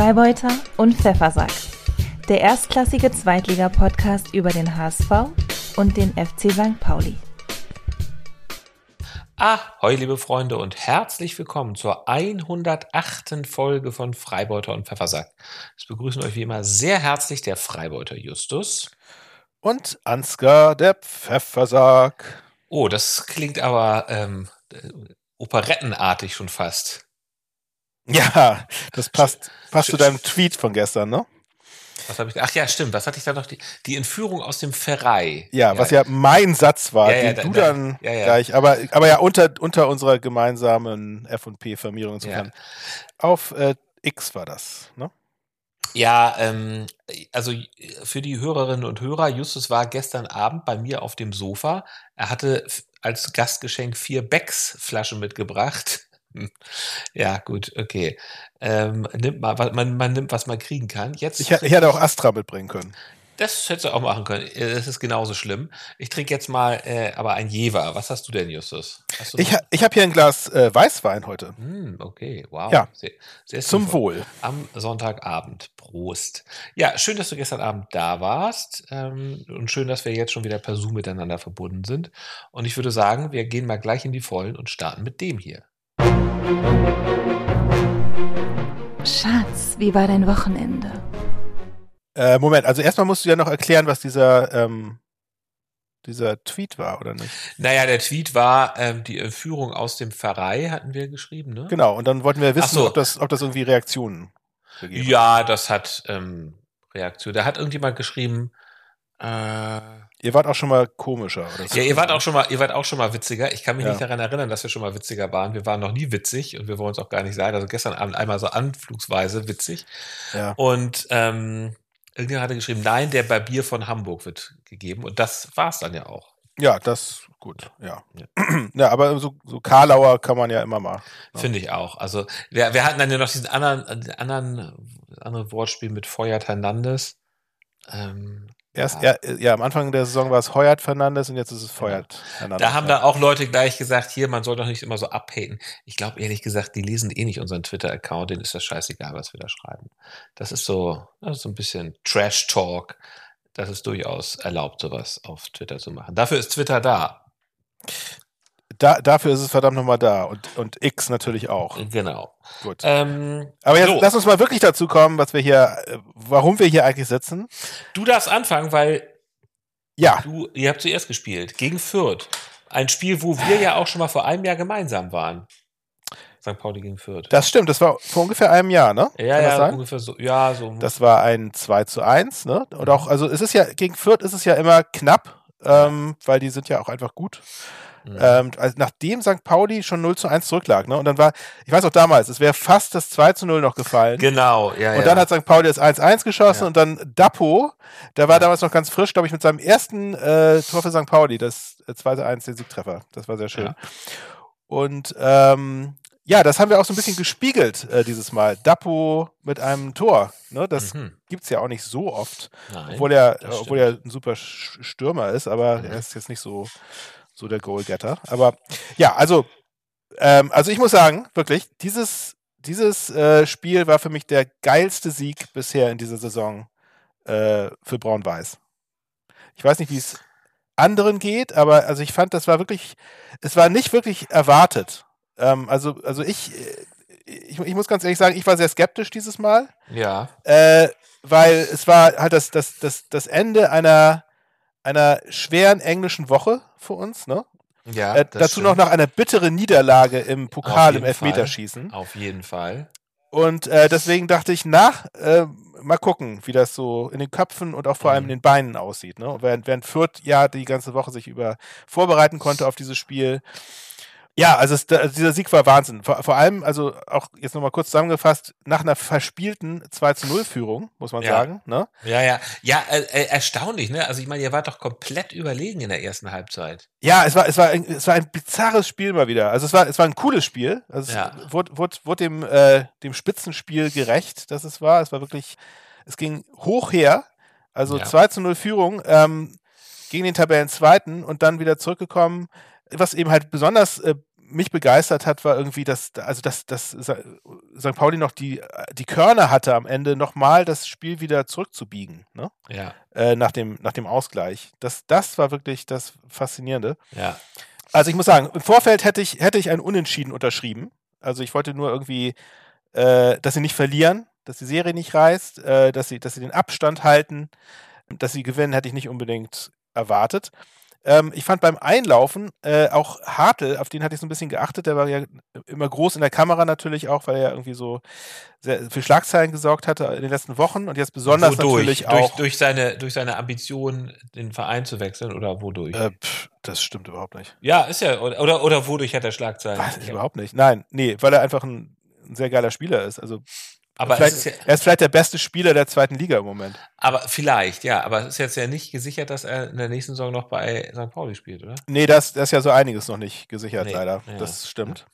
Freibeuter und Pfeffersack. Der erstklassige Zweitliga-Podcast über den HSV und den FC St. Pauli. Ahoi, liebe Freunde, und herzlich willkommen zur 108. Folge von Freibeuter und Pfeffersack. Es begrüßen euch wie immer sehr herzlich der Freibeuter Justus. Und Ansgar, der Pfeffersack. Oh, das klingt aber ähm, operettenartig schon fast. Ja, das passt, passt zu deinem Tweet von gestern, ne? Was habe ich? Ach ja, stimmt. Was hatte ich da noch? Die, die Entführung aus dem Pfarrei. Ja, ja, was ja mein Satz war, Ja, ja, den du da- dann gleich, aber, aber ja unter, unter unserer gemeinsamen F&P-Firmierung insofern. Auf äh, X war das, ne? Ja, ähm, also für die Hörerinnen und Hörer, Justus war gestern Abend bei mir auf dem Sofa. Er hatte als Gastgeschenk vier Becks-Flaschen mitgebracht. Ja, gut, okay. Ähm, nimmt mal, was- man, man nimmt, was man kriegen kann. Jetzt, Ich, ich hätte auch Astra mitbringen können. das hättest du auch machen können. Äh, Das ist genauso schlimm. Ich trinke jetzt mal äh, aber ein Jever. Was hast du denn, Justus? Du Ich, ha- ich habe hier ein Glas äh, Weißwein heute. Hm, okay, wow. Ja. Sehr, sehr Zum sinnvoll. Wohl. Am Sonntagabend. Prost. Ja, schön, dass du gestern Abend da warst. Ähm, und schön, dass wir jetzt schon wieder per Zoom miteinander verbunden sind. Und ich würde sagen, wir gehen mal gleich in die Vollen und starten mit dem hier. Schatz, wie war dein Wochenende? Äh, Moment, also erstmal musst du ja noch erklären, was dieser, ähm, dieser Tweet war, oder nicht? Naja, der Tweet war ähm, die Entführung aus dem Pfarrei, hatten wir geschrieben, ne? Genau, und dann wollten wir wissen, so. ob, das, ob das irgendwie Reaktionen gegeben hat. Ja, das hat ähm, Reaktion. Da hat irgendjemand geschrieben, äh, Ihr wart auch schon mal komischer, oder so. Ja, ihr wart auch schon mal, ihr wart auch schon mal witziger. Ich kann mich Ja. nicht daran erinnern, dass wir schon mal witziger waren. Wir waren noch nie witzig und wir wollen es auch gar nicht sein. Also gestern Abend einmal so anflugsweise witzig. Ja. Und ähm, irgendjemand hatte geschrieben, nein, der Barbier von Hamburg wird gegeben. Und das war's dann ja auch. Ja, das gut, ja. Ja, aber so, so Karlauer kann man ja immer mal. Ja. Finde ich auch. Also wir, wir hatten dann ja noch diesen anderen, anderen, andere Wortspiel mit Feuert Hernandez. Ähm, Erst, ja. ja, ja, am Anfang der Saison war es Heuert Fernandes und jetzt ist es Feuert Hernandez. Da haben dann auch Leute gleich gesagt, hier, man soll doch nicht immer so abhaten. Ich glaube ehrlich gesagt, die lesen eh nicht unseren Twitter-Account, denen ist das scheißegal, was wir da schreiben. Das ist so, das ist so ein bisschen Trash-Talk. Das ist durchaus erlaubt, sowas auf Twitter zu machen. Dafür ist Twitter da. Da, dafür ist es verdammt nochmal da und, und X natürlich auch. Genau. Gut. Ähm, Aber jetzt so. lass uns mal wirklich dazu kommen, was wir hier, warum wir hier eigentlich sitzen. du darfst anfangen, weil Ja, du, ihr habt zuerst gespielt. Gegen Fürth. Ein Spiel, wo wir ja auch schon mal vor einem Jahr gemeinsam waren. St. Pauli gegen Fürth. das stimmt. Das war vor ungefähr einem Jahr, ne? ja, ja, ungefähr so. Ja, so. Das war ein 2 zu 1, ne? Und auch, also es ist ja, gegen Fürth ist es ja immer knapp, ähm, weil die sind ja auch einfach gut. Mhm. Ähm, also nachdem St. Pauli schon 0 zu 1 zurücklag, ne? Und dann war, ich weiß auch damals, es wäre fast das 2 zu 0 noch gefallen. genau, ja, Und ja. dann hat St. Pauli das 1-1 geschossen Ja. und dann Dapo, der war Ja. damals noch ganz frisch, glaube ich, mit seinem ersten äh, Tor für St. Pauli, das äh, 2-1, den Siegtreffer. Das war sehr schön. Und ähm, ja, das haben wir auch so ein bisschen gespiegelt äh, dieses Mal. Dapo mit einem Tor. Ne? Das Mhm. gibt's ja auch nicht so oft. Nein, Obwohl er, obwohl er ein super Stürmer ist, aber Mhm. er ist jetzt nicht so, so der Goalgetter. Aber ja, also, ähm, also ich muss sagen, wirklich, dieses, dieses äh, Spiel war für mich der geilste Sieg bisher in dieser Saison äh, für Braun-Weiß. Ich weiß nicht, wie es anderen geht, aber also ich fand, das war wirklich, es war nicht wirklich erwartet. Ähm, also, also ich, äh, ich, ich muss ganz ehrlich sagen, ich war sehr skeptisch dieses Mal. Ja, Äh, weil es war halt das, das, das, das Ende einer, einer schweren englischen Woche für uns, ne? ja. äh, dazu noch stimmt. nach einer bitteren Niederlage im Pokal im Elfmeterschießen. Auf jeden Fall. Und äh, deswegen dachte ich, nach, äh, mal gucken, wie das so in den Köpfen und auch vor allem Mhm. in den Beinen aussieht. Ne? Und während, während Fürth ja die ganze Woche sich über vorbereiten konnte auf dieses Spiel. Ja, also, es, also dieser Sieg war Wahnsinn. Vor, vor allem, also auch jetzt nochmal kurz zusammengefasst, nach einer verspielten 2 zu 0 Führung, muss man Ja. sagen. Ne? Ja, ja. Ja, äh, äh, erstaunlich, ne? Also ich meine, ihr wart doch komplett überlegen in der ersten Halbzeit. Ja, es war, es war, ein, es war ein bizarres Spiel mal wieder. Also es war, es war ein cooles Spiel. Also Ja. es wurde, wurde, wurde dem, äh, dem Spitzenspiel gerecht, dass es war. Es war wirklich, es ging hoch her. Also Ja. 2 zu 0 Führung ähm, gegen den Tabellenzweiten und dann wieder zurückgekommen. Was eben halt besonders äh, mich begeistert hat, war irgendwie, dass, also dass, dass St. Pauli noch die, die Körner hatte am Ende nochmal das Spiel wieder zurückzubiegen, ne? Ja. Äh, nach, dem, nach dem Ausgleich. Das, das war wirklich das Faszinierende. Ja. Also ich muss sagen, im Vorfeld hätte ich, hätte ich ein Unentschieden unterschrieben. Also ich wollte nur irgendwie, äh, dass sie nicht verlieren, dass die Serie nicht reißt, äh, dass, sie, dass sie den Abstand halten, dass sie gewinnen, hätte ich nicht unbedingt erwartet. Ähm, ich fand beim Einlaufen äh, auch Hartl, auf den hatte ich so ein bisschen geachtet, der war ja immer groß in der Kamera natürlich auch, weil er irgendwie so sehr, für Schlagzeilen gesorgt hatte in den letzten Wochen und jetzt besonders wodurch? natürlich durch, auch. Durch seine, durch seine Ambition, den Verein zu wechseln oder wodurch? Äh, pff, das stimmt überhaupt nicht. Ja, ist ja, oder, oder, oder wodurch hat er Schlagzeilen? Weiß ich überhaupt nicht. Nein, nee, weil er einfach ein, ein sehr geiler Spieler ist. Also aber ist ja, er ist vielleicht der beste Spieler der zweiten Liga im Moment. Aber vielleicht, ja. Aber es ist jetzt ja nicht gesichert, dass er in der nächsten Saison noch bei St. Pauli spielt, oder? Nee, das, das ist ja so einiges noch nicht gesichert, Nee, leider. ja. Das stimmt.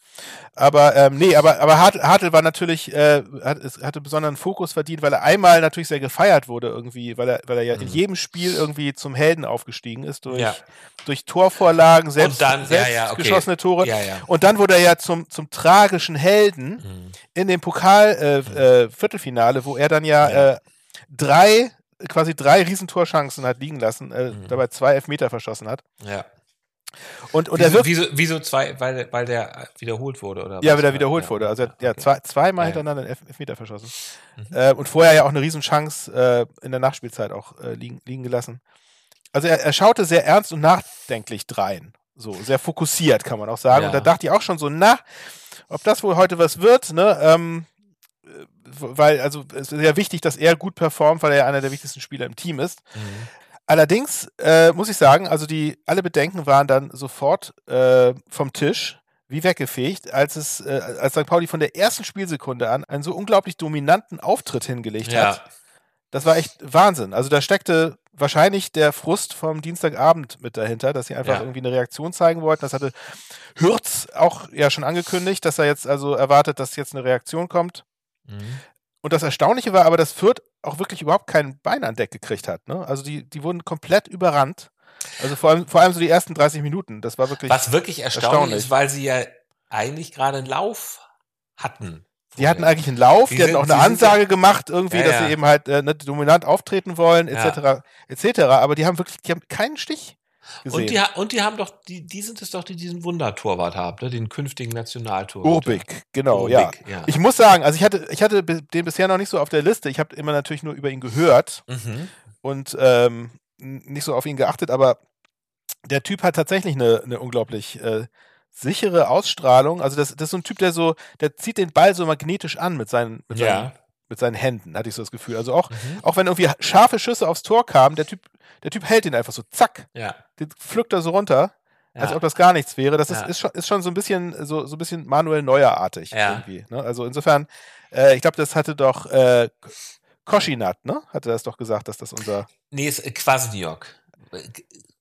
Aber ähm, nee, aber, aber Hartl, Hartl war natürlich, äh, hat, es hatte besonderen Fokus verdient, weil er einmal natürlich sehr gefeiert wurde irgendwie, weil er, weil er ja in Mhm. jedem Spiel irgendwie zum Helden aufgestiegen ist durch, Ja. durch Torvorlagen, selbst, dann- selbst ja, okay. geschossene Tore. Und dann wurde er ja zum, zum tragischen Helden Mhm. in dem Pokal-Viertelfinale, äh, äh, Viertelfinale, wo er dann ja, Ja. Äh, drei, quasi drei Riesentorchancen hat liegen lassen, äh, Mhm. dabei zwei Elfmeter verschossen hat. Ja. Und, und er wieso, wirkt wieso, wieso zwei, weil, weil der wiederholt wurde, oder? Ja, was? wieder wiederholt wurde. Also er hat ja, okay. zwei, zweimal Ja, ja. hintereinander einen Elf- Elfmeter verschossen. Mhm. Äh, und vorher ja auch eine Riesenchance äh, in der Nachspielzeit auch äh, liegen, liegen gelassen. Also er, er schaute sehr ernst und nachdenklich drein. So, sehr fokussiert, kann man auch sagen. Ja. Und da dachte ich auch schon so, na, ob das wohl heute was wird, ne? Ähm, äh, weil, also es ist ja wichtig, dass er gut performt, weil er ja einer der wichtigsten Spieler im Team ist. Mhm. Allerdings äh, muss ich sagen, also die alle Bedenken waren dann sofort äh, vom Tisch, wie weggefegt, als es äh, als St. Pauli von der ersten Spielsekunde an einen so unglaublich dominanten Auftritt hingelegt Ja. hat. Das war echt Wahnsinn. Also da steckte wahrscheinlich der Frust vom Dienstagabend mit dahinter, dass sie einfach Ja. irgendwie eine Reaktion zeigen wollten. Das hatte Hürz auch ja schon angekündigt, dass er jetzt also erwartet, dass jetzt eine Reaktion kommt. Mhm. Und das Erstaunliche war aber, dass Fürth auch wirklich überhaupt kein Bein an Deck gekriegt hat. Ne? Also die, die wurden komplett überrannt. Also vor allem, vor allem so die ersten 30 Minuten. Das war wirklich. Was wirklich erstaunlich, erstaunlich. ist, weil sie ja eigentlich gerade einen Lauf hatten. Die hatten eigentlich einen Lauf, Die die, hatten sind- auch eine Ansage gemacht, irgendwie, Ja, dass ja. sie eben halt äh, ne, dominant auftreten wollen, Ja. etc. etc. Aber die haben wirklich, die haben keinen Stich gesehen. Und die, und die haben doch, die, die sind es doch, die diesen Wundertorwart haben, ne? den künftigen Nationaltorwart. Urbig, genau, ja. Urbig, ja. Ich muss sagen, also ich hatte, ich hatte den bisher noch nicht so auf der Liste. Ich habe immer natürlich nur über ihn gehört Mhm. und ähm, nicht so auf ihn geachtet, aber der Typ hat tatsächlich eine, eine unglaublich äh, sichere Ausstrahlung. Also das, das ist so ein Typ, der so, der zieht den Ball so magnetisch an mit seinen, mit seinen, Ja. Mit seinen Händen, hatte ich so das Gefühl. Also auch, Mhm. auch wenn irgendwie scharfe Schüsse aufs Tor kamen, der Typ, der Typ hält den einfach so, zack, Ja. den pflückt er so runter, als Ja. ob das gar nichts wäre. Das ist, Ja. ist, schon, ist schon so ein bisschen, so, so ein bisschen Manuel Neuerartig Ja. irgendwie. Ne? Also insofern, äh, ich glaube, das hatte doch äh, Koschinat, ne? Hatte das doch gesagt, dass das unser Nee, ist äh,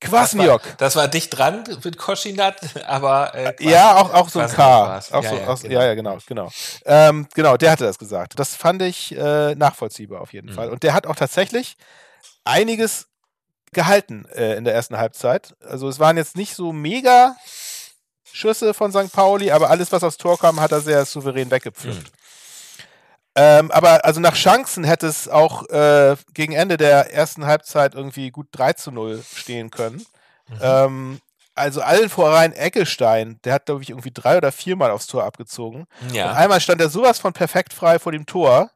Kwasniok. Das war, das war dicht dran mit Koschinat, aber äh, Ja, auch, auch so ein K. Auch Ja, so, ja, auch, genau. ja, ja, genau, genau. Ähm, genau, der hatte das gesagt. Das fand ich äh, nachvollziehbar auf jeden Mhm. Fall. Und der hat auch tatsächlich einiges gehalten äh, in der ersten Halbzeit. Also es waren jetzt nicht so mega Schüsse von St. Pauli, aber alles, was aufs Tor kam, hat er sehr souverän weggepflückt. Mhm. Ähm, aber also nach Chancen hätte es auch äh, gegen Ende der ersten Halbzeit irgendwie gut 3 zu 0 stehen können. Mhm. Ähm, also allen vorein Eggestein, der hat, glaube ich, irgendwie drei oder viermal aufs Tor abgezogen. Und ja. einmal stand er sowas von perfekt frei vor dem Tor,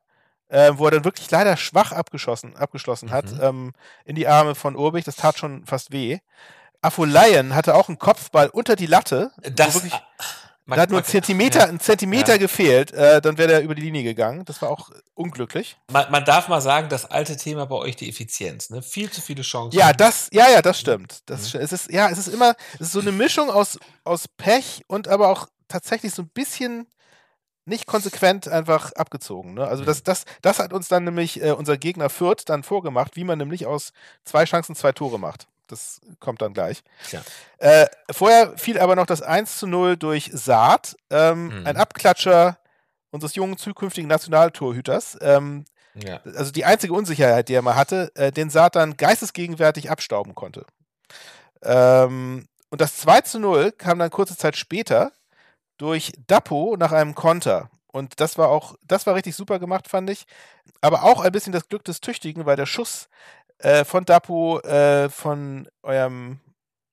äh, wo er dann wirklich leider schwach abgeschossen, abgeschlossen hat, Mhm. ähm, in die Arme von Urbich. Das tat schon fast weh. Afolayan hatte auch einen Kopfball unter die Latte. Das, wirklich, man- da hat nur ein Zentimeter, ja. ein Zentimeter Ja. gefehlt, äh, dann wäre er über die Linie gegangen. Das war auch unglücklich. Man, man darf mal sagen, das alte Thema bei euch, die Effizienz. Ne? Viel zu viele Chancen. Ja, das, ja, ja, das stimmt. Das, Mhm. es ist, ja, es ist immer, es ist so eine Mischung aus, aus Pech und aber auch tatsächlich so ein bisschen nicht konsequent einfach abgezogen. Ne? Also das, das, das hat uns dann nämlich äh, unser Gegner Fürth dann vorgemacht, wie man nämlich aus zwei Chancen zwei Tore macht. Das kommt dann gleich. Ja. Äh, vorher fiel aber noch das 1 zu 0 durch Saat, ähm, Mhm. ein Abklatscher unseres jungen zukünftigen Nationaltorhüters. Ähm, ja. also die einzige Unsicherheit, die er mal hatte, äh, den Saat dann geistesgegenwärtig abstauben konnte. Ähm, und das 2 zu 0 kam dann kurze Zeit später durch Dapo nach einem Konter. Und das war auch, das war richtig super gemacht, fand ich. Aber auch ein bisschen das Glück des Tüchtigen, weil der Schuss äh, von Dapo äh, von eurem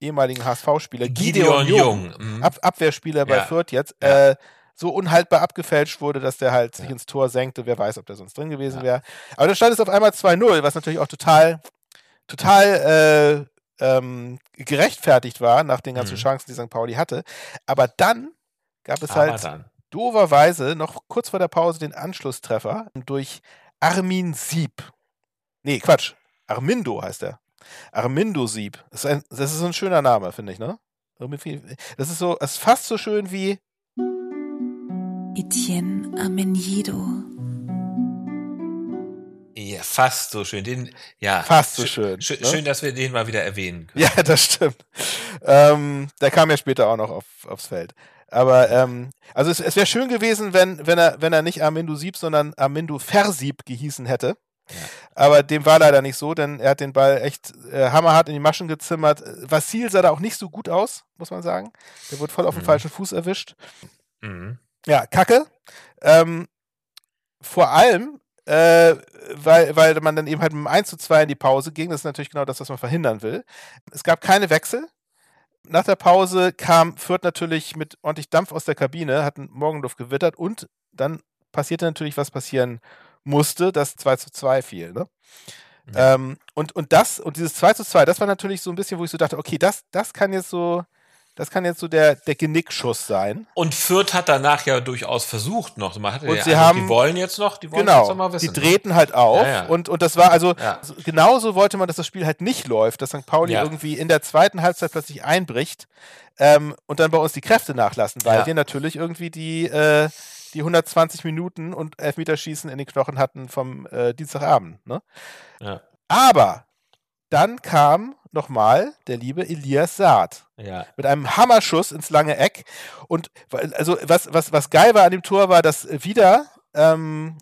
ehemaligen HSV-Spieler Gideon, Gideon Jung, Mhm. Ab Abwehrspieler bei Ja. Fürth jetzt, Ja. äh, so unhaltbar abgefälscht wurde, dass der halt sich ins Tor senkte. Wer weiß, ob der sonst drin gewesen wäre. Aber dann stand es auf einmal 2-0, was natürlich auch total, total äh, ähm, gerechtfertigt war nach den ganzen Mhm. Chancen, die St. Pauli hatte. Aber dann gab es Aber halt dann. doverweise noch kurz vor der Pause den Anschlusstreffer durch Armin Sieb. Nee, Quatsch. Armindo heißt er. Armindo Sieb. Das ist, ein, das ist so ein schöner Name, finde ich, ne? Das ist so, es ist fast so schön wie Etienne Amenido. Ja, fast so schön. Den, ja, Fast so schö- schön, schö- ne? Schön, dass wir den mal wieder erwähnen können. Ja, das stimmt. Ähm, der kam ja später auch noch auf, aufs Feld. Aber ähm, also es, es wäre schön gewesen, wenn, wenn er, wenn er nicht Armindo Sieb, sondern Armindo Versieb gehießen hätte. Aber dem war leider nicht so, denn er hat den Ball echt äh, hammerhart in die Maschen gezimmert. Vassil sah da auch nicht so gut aus, muss man sagen. Der wurde voll auf dem Mhm. falschen Fuß erwischt. Mhm. Ja, Kacke. Ähm, vor allem, äh, weil, weil man dann eben halt mit dem 1 zu 2 in die Pause ging. Das ist natürlich genau das, was man verhindern will. Es gab keine Wechsel. Nach der Pause kam Fürth natürlich mit ordentlich Dampf aus der Kabine, hat einen Morgenluft gewittert und dann passierte natürlich, was passieren musste, dass 2 zu 2 fiel. Ne? Ja. Ähm, und, und das, und dieses 2 zu 2, das war natürlich so ein bisschen, wo ich so dachte, okay, das, das kann jetzt so, das kann jetzt so der, der Genickschuss sein. Und Fürth hat danach ja durchaus versucht noch. Man hatte Und den sie haben- die wollen jetzt noch, die wollen jetzt Genau, noch mal wissen. die drehten halt auf Ja, ja. Und, und das war also, Ja. so- genauso wollte man, dass das Spiel halt nicht läuft, dass St. Pauli Ja. irgendwie in der zweiten Halbzeit plötzlich einbricht ähm, und dann bei uns die Kräfte nachlassen, weil Ja. wir natürlich irgendwie die, äh, die 120 Minuten und Elfmeterschießen in den Knochen hatten vom äh, Dienstagabend. Ne? Ja. Aber dann kam nochmal der liebe Elias Saad Ja. mit einem Hammerschuss ins lange Eck. Und also was, was, was geil war an dem Tor, war, dass wieder ähm,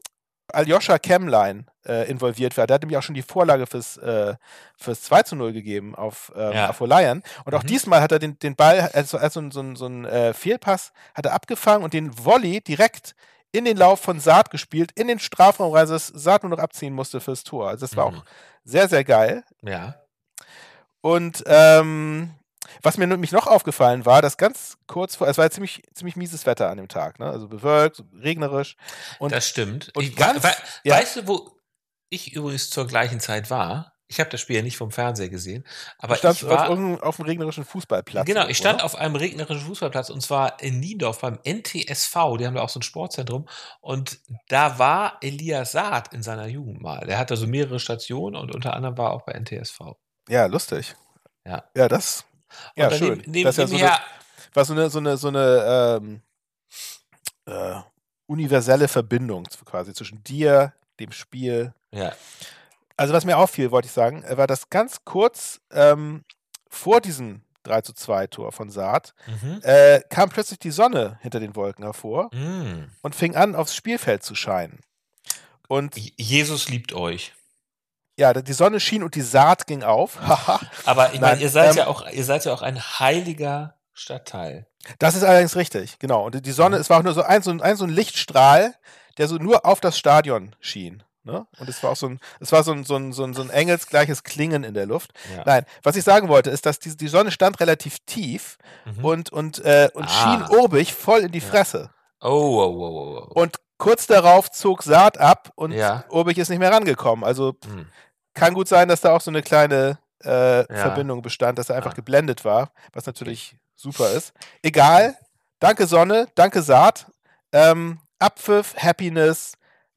Aljoscha Kemlein äh, involviert war. Der hat nämlich auch schon die Vorlage fürs, äh, fürs 2 zu 0 gegeben auf ähm, Ja. Afolayan. Und auch Mhm. diesmal hat er den, den Ball, also, also so, ein- so ein äh, Fehlpass, hat er abgefangen und den Volley direkt in den Lauf von Saad gespielt, in den Strafraum rein, dass Saad nur noch abziehen musste fürs Tor. Also das war Mhm. auch sehr, sehr geil. Ja. Und ähm, was mir nämlich noch aufgefallen war, dass ganz kurz vor, es war ja ziemlich, ziemlich mieses Wetter an dem Tag, ne? also bewölkt, regnerisch. Und das stimmt. und ich, ganz- we, we, ja. Weißt du, wo ich übrigens zur gleichen Zeit war? Ich habe das Spiel ja nicht vom Fernseher gesehen, aber stand ich auf, war irgendeinem- auf einem regnerischen Fußballplatz. Genau, ich stand oder? auf einem regnerischen Fußballplatz und zwar in Niendorf beim NTSV, die haben da auch so ein Sportzentrum und da war Elias Saad in seiner Jugend mal. Der hatte so mehrere Stationen und unter anderem war auch bei NTSV. Ja, lustig. Ja. Ja, das. Ja, dann schön. neben- das ist ja so eine, war so eine, so eine, so eine ähm, äh, universelle Verbindung quasi zwischen dir, dem Spiel, ja, Also was mir auffiel, wollte ich sagen, war das ganz kurz ähm, vor diesem 3 zu 2 Tor von Saad, mhm. äh, kam plötzlich die Sonne hinter den Wolken hervor Mm. und fing an, aufs Spielfeld zu scheinen. Und Je- Jesus liebt euch. Ja, die Sonne schien und die Saat ging auf. Aber ich meine, ihr seid ähm, ja auch, ihr seid ja auch ein heiliger Stadtteil. das ist allerdings richtig, genau. Und die Sonne, Mhm. es war auch nur so ein, so ein, ein, so ein Lichtstrahl, der so nur auf das Stadion schien. Ne? Und es war auch so ein, es war so ein, so ein, so ein, so ein engelsgleiches Klingen in der Luft. Ja. Nein, was ich sagen wollte, ist, dass die, die Sonne stand relativ tief Mhm. und, und, äh, und Ah. schien urbig voll in die. Fresse. oh, oh, oh, oh, oh. Und kurz darauf zog Saat ab und Ja. urbig ist nicht mehr rangekommen. Also Hm. kann gut sein, dass da auch so eine kleine äh, Ja. Verbindung bestand, dass er einfach Ah. geblendet war, was natürlich super ist. Egal. Danke Sonne, danke Saat. Ähm, Abpfiff, Happiness,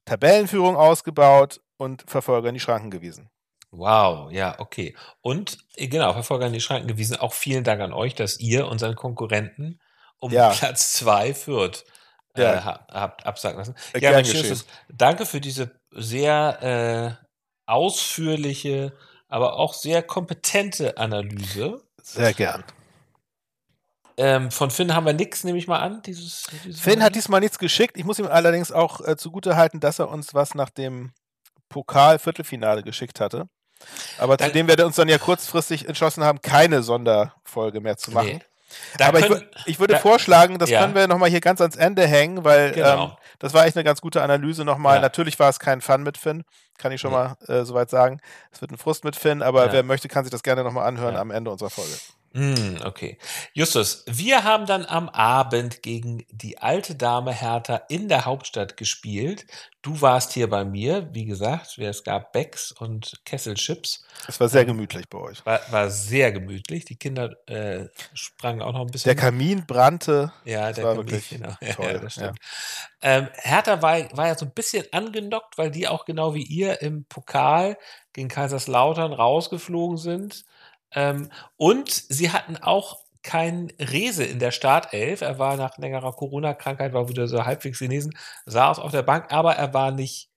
Tabellenführung ausgebaut und Verfolger in die Schranken gewiesen. Wow, ja, okay. Und äh, genau, Verfolger in die Schranken gewiesen. Auch vielen Dank an euch, dass ihr unseren Konkurrenten um Ja. Platz zwei führt. Äh, Ja. ha- habt absagen lassen. Äh, Ja. Justus, danke für diese sehr äh, ausführliche, aber auch sehr kompetente Analyse. Sehr gern. Ähm, von Finn haben wir nichts, nehme ich mal an. Dieses, dieses Finn Mal. hat diesmal nichts geschickt. Ich muss ihm allerdings auch äh, zugutehalten, dass er uns was nach dem Pokal-Viertelfinale geschickt hatte. Aber Dann- zu dem wir uns dann ja kurzfristig entschlossen haben, keine Sonderfolge mehr zu machen. Nee. Da Aber können, ich, ich, würde da, vorschlagen, das ja. können wir nochmal hier ganz ans Ende hängen, weil genau. ähm, das war echt eine ganz gute Analyse nochmal. Ja. Natürlich war es kein Fun mit Finn, kann ich schon ja. mal äh, soweit sagen. Es wird ein Frust mit Finn, aber wer möchte, kann sich das gerne nochmal anhören am Ende unserer Folge. Hm, okay. Justus, wir haben dann am Abend gegen die alte Dame Hertha in der Hauptstadt gespielt. Du warst hier bei mir, wie gesagt, es gab Becks und Kesselchips. Es war sehr ähm, gemütlich bei euch. War, war sehr gemütlich. Die Kinder äh, sprangen auch noch ein bisschen. Der Kamin brannte. Ja, der war Kamin, wirklich genau. toll. Ja, ja. Ähm, Hertha war, war ja so ein bisschen angenockt, weil die auch genau wie ihr im Pokal gegen Kaiserslautern rausgeflogen sind. Ähm, und sie hatten auch keinen Rese in der Startelf. Er war nach längerer Corona-Krankheit, war wieder so halbwegs genesen, saß auf der Bank, aber er war nicht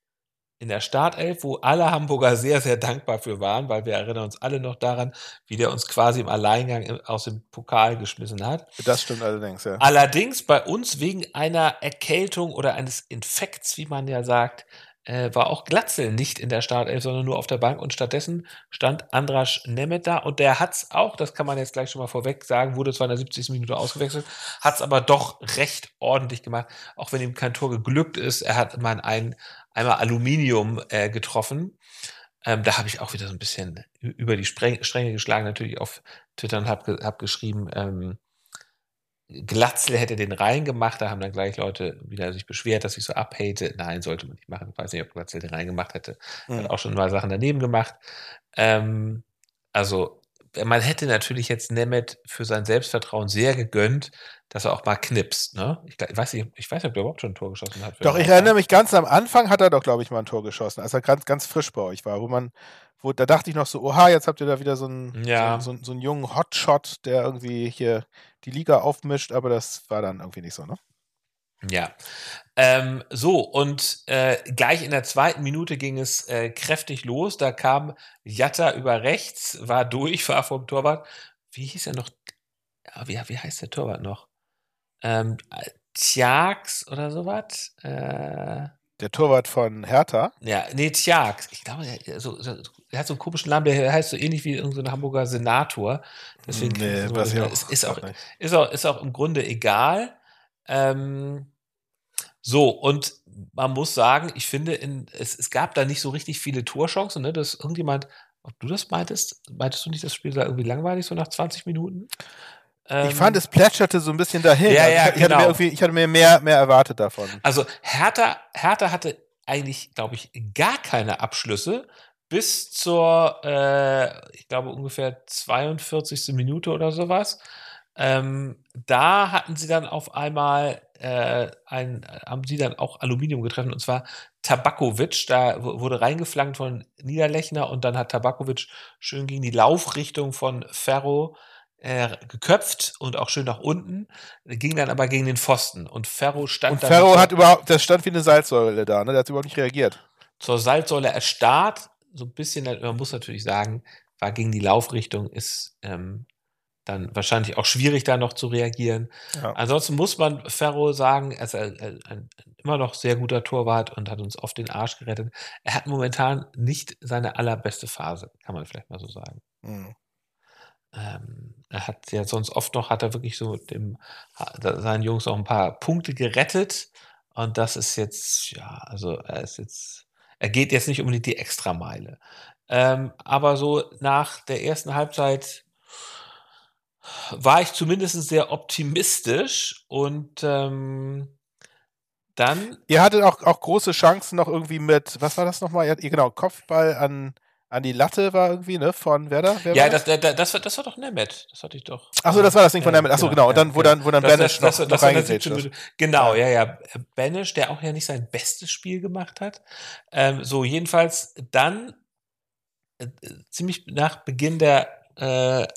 in der Startelf, wo alle Hamburger sehr, sehr dankbar für waren, weil wir erinnern uns alle noch daran, wie der uns quasi im Alleingang aus dem Pokal geschmissen hat. Das stimmt allerdings, ja. Allerdings bei uns wegen einer Erkältung oder eines Infekts, wie man ja sagt, äh, war auch Glatzel nicht in der Startelf, sondern nur auf der Bank und stattdessen stand Andras Nemeth da und der hat es auch, das kann man jetzt gleich schon mal vorweg sagen, wurde zwar in der 70. Minute ausgewechselt, hat es aber doch recht ordentlich gemacht, auch wenn ihm kein Tor geglückt ist. Er hat mal ein, einmal Aluminium äh, getroffen. Ähm, da habe ich auch wieder so ein bisschen über die Stränge geschlagen, natürlich auf Twitter und habe hab geschrieben, ähm, Glatzel hätte den reingemacht, da haben dann gleich Leute wieder sich beschwert, dass ich so abhate. Nein, sollte man nicht machen. Ich weiß nicht, ob Glatzel den reingemacht hätte. Mhm. Hat auch schon mal Sachen daneben gemacht. Ähm, also, man hätte natürlich jetzt Nemeth für sein Selbstvertrauen sehr gegönnt, dass er auch mal knipst. Ne? Ich, weiß nicht, ich weiß nicht, ob er überhaupt schon ein Tor geschossen hat. Doch, ich erinnere mich ganz am Anfang hat er doch, glaube ich, mal ein Tor geschossen, als er ganz, ganz frisch bei euch war, wo man, wo, da dachte ich noch so, oha, jetzt habt ihr da wieder so einen, ja. so, so, so einen jungen Hotshot, der irgendwie hier die Liga aufmischt, aber das war dann irgendwie nicht so, ne? Ja. Ähm, so, und äh, gleich in der zweiten Minute ging es äh, kräftig los. Da kam Jatta über rechts, war durch, war vom Torwart. Wie hieß er noch? Ja, wie, wie heißt der Torwart noch? Ähm, Tjax oder sowas? Äh, der Torwart von Hertha? Ja, nee, Tjax. Ich glaube, der, so, so, der hat so einen komischen Namen, der heißt so ähnlich wie irgendein so Hamburger Senator. Deswegen nee, so, was auch, ist, ist, auch, ist, auch, ist auch im Grunde egal. Ähm, so, und man muss sagen, ich finde, in, es, es gab da nicht so richtig viele Torchancen, ne, dass irgendjemand, ob du das meintest, meintest du nicht, das Spiel war irgendwie langweilig, so nach 20 Minuten? Ich fand, es plätscherte so ein bisschen dahin. Ja, ja, ich, genau. hatte mir ich hatte mir mehr, mehr erwartet davon. Also Hertha, Hertha hatte eigentlich, glaube ich, gar keine Abschlüsse bis zur, äh, ich glaube, ungefähr 42. Minute oder sowas. Ähm, da hatten sie dann auf einmal äh, ein, haben sie dann auch Aluminium getroffen und zwar Tabakovic, da wurde reingeflankt von Niederlechner und dann hat Tabakovic schön gegen die Laufrichtung von Ferro äh, geköpft und auch schön nach unten, ging dann aber gegen den Pfosten und Ferro stand Und Ferro hat überhaupt, das stand wie eine Salzsäule da, ne? Der hat überhaupt nicht reagiert. Zur Salzsäule erstarrt, so ein bisschen, man muss natürlich sagen, war gegen die Laufrichtung, ist ähm, dann wahrscheinlich auch schwierig, da noch zu reagieren. Ja. Ansonsten muss man Ferro sagen, er ist ein, ein, ein, immer noch sehr guter Torwart und hat uns oft den Arsch gerettet. Er hat momentan nicht seine allerbeste Phase, kann man vielleicht mal so sagen. Mhm. Ähm, er hat ja sonst oft noch, hat er wirklich so dem, seinen Jungs auch ein paar Punkte gerettet. Und das ist jetzt, ja, also er ist jetzt er geht jetzt nicht unbedingt die Extrameile. Ähm, aber so nach der ersten Halbzeit war ich zumindest sehr optimistisch und ähm, dann. Ihr hattet auch, auch große Chancen noch irgendwie mit, was war das nochmal? Ihr, genau, Kopfball an an die Latte war irgendwie, ne, von Werder? Wer ja, das, das, das, war, das war doch Nemeth. Das hatte ich doch. Achso, das war das Ding von Nemeth. Achso, genau. Und dann, wo dann, wo dann das, Banish das, noch, das, noch reingesetzt Genau, ja, ja. Banish, der auch ja nicht sein bestes Spiel gemacht hat. Ähm, so, jedenfalls dann, äh, ziemlich nach Beginn der äh,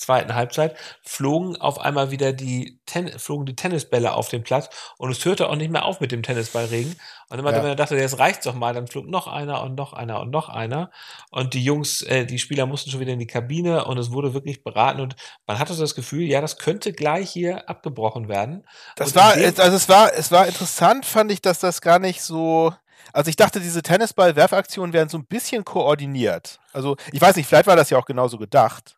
zweiten Halbzeit flogen auf einmal wieder die, Ten flogen die Tennisbälle auf den Platz und es hörte auch nicht mehr auf mit dem Tennisballregen. Und immer, ja. wenn man dachte, jetzt reicht's doch mal, dann flog noch einer und noch einer und noch einer. Und die Jungs, äh, die Spieler mussten schon wieder in die Kabine und es wurde wirklich beraten und man hatte so das Gefühl, ja, das könnte gleich hier abgebrochen werden. Das und war, also es war, es war interessant, fand ich, dass das gar nicht so, also ich dachte, diese Tennisball-Werfaktionen wären so ein bisschen koordiniert. Also ich weiß nicht, vielleicht war das ja auch genauso gedacht.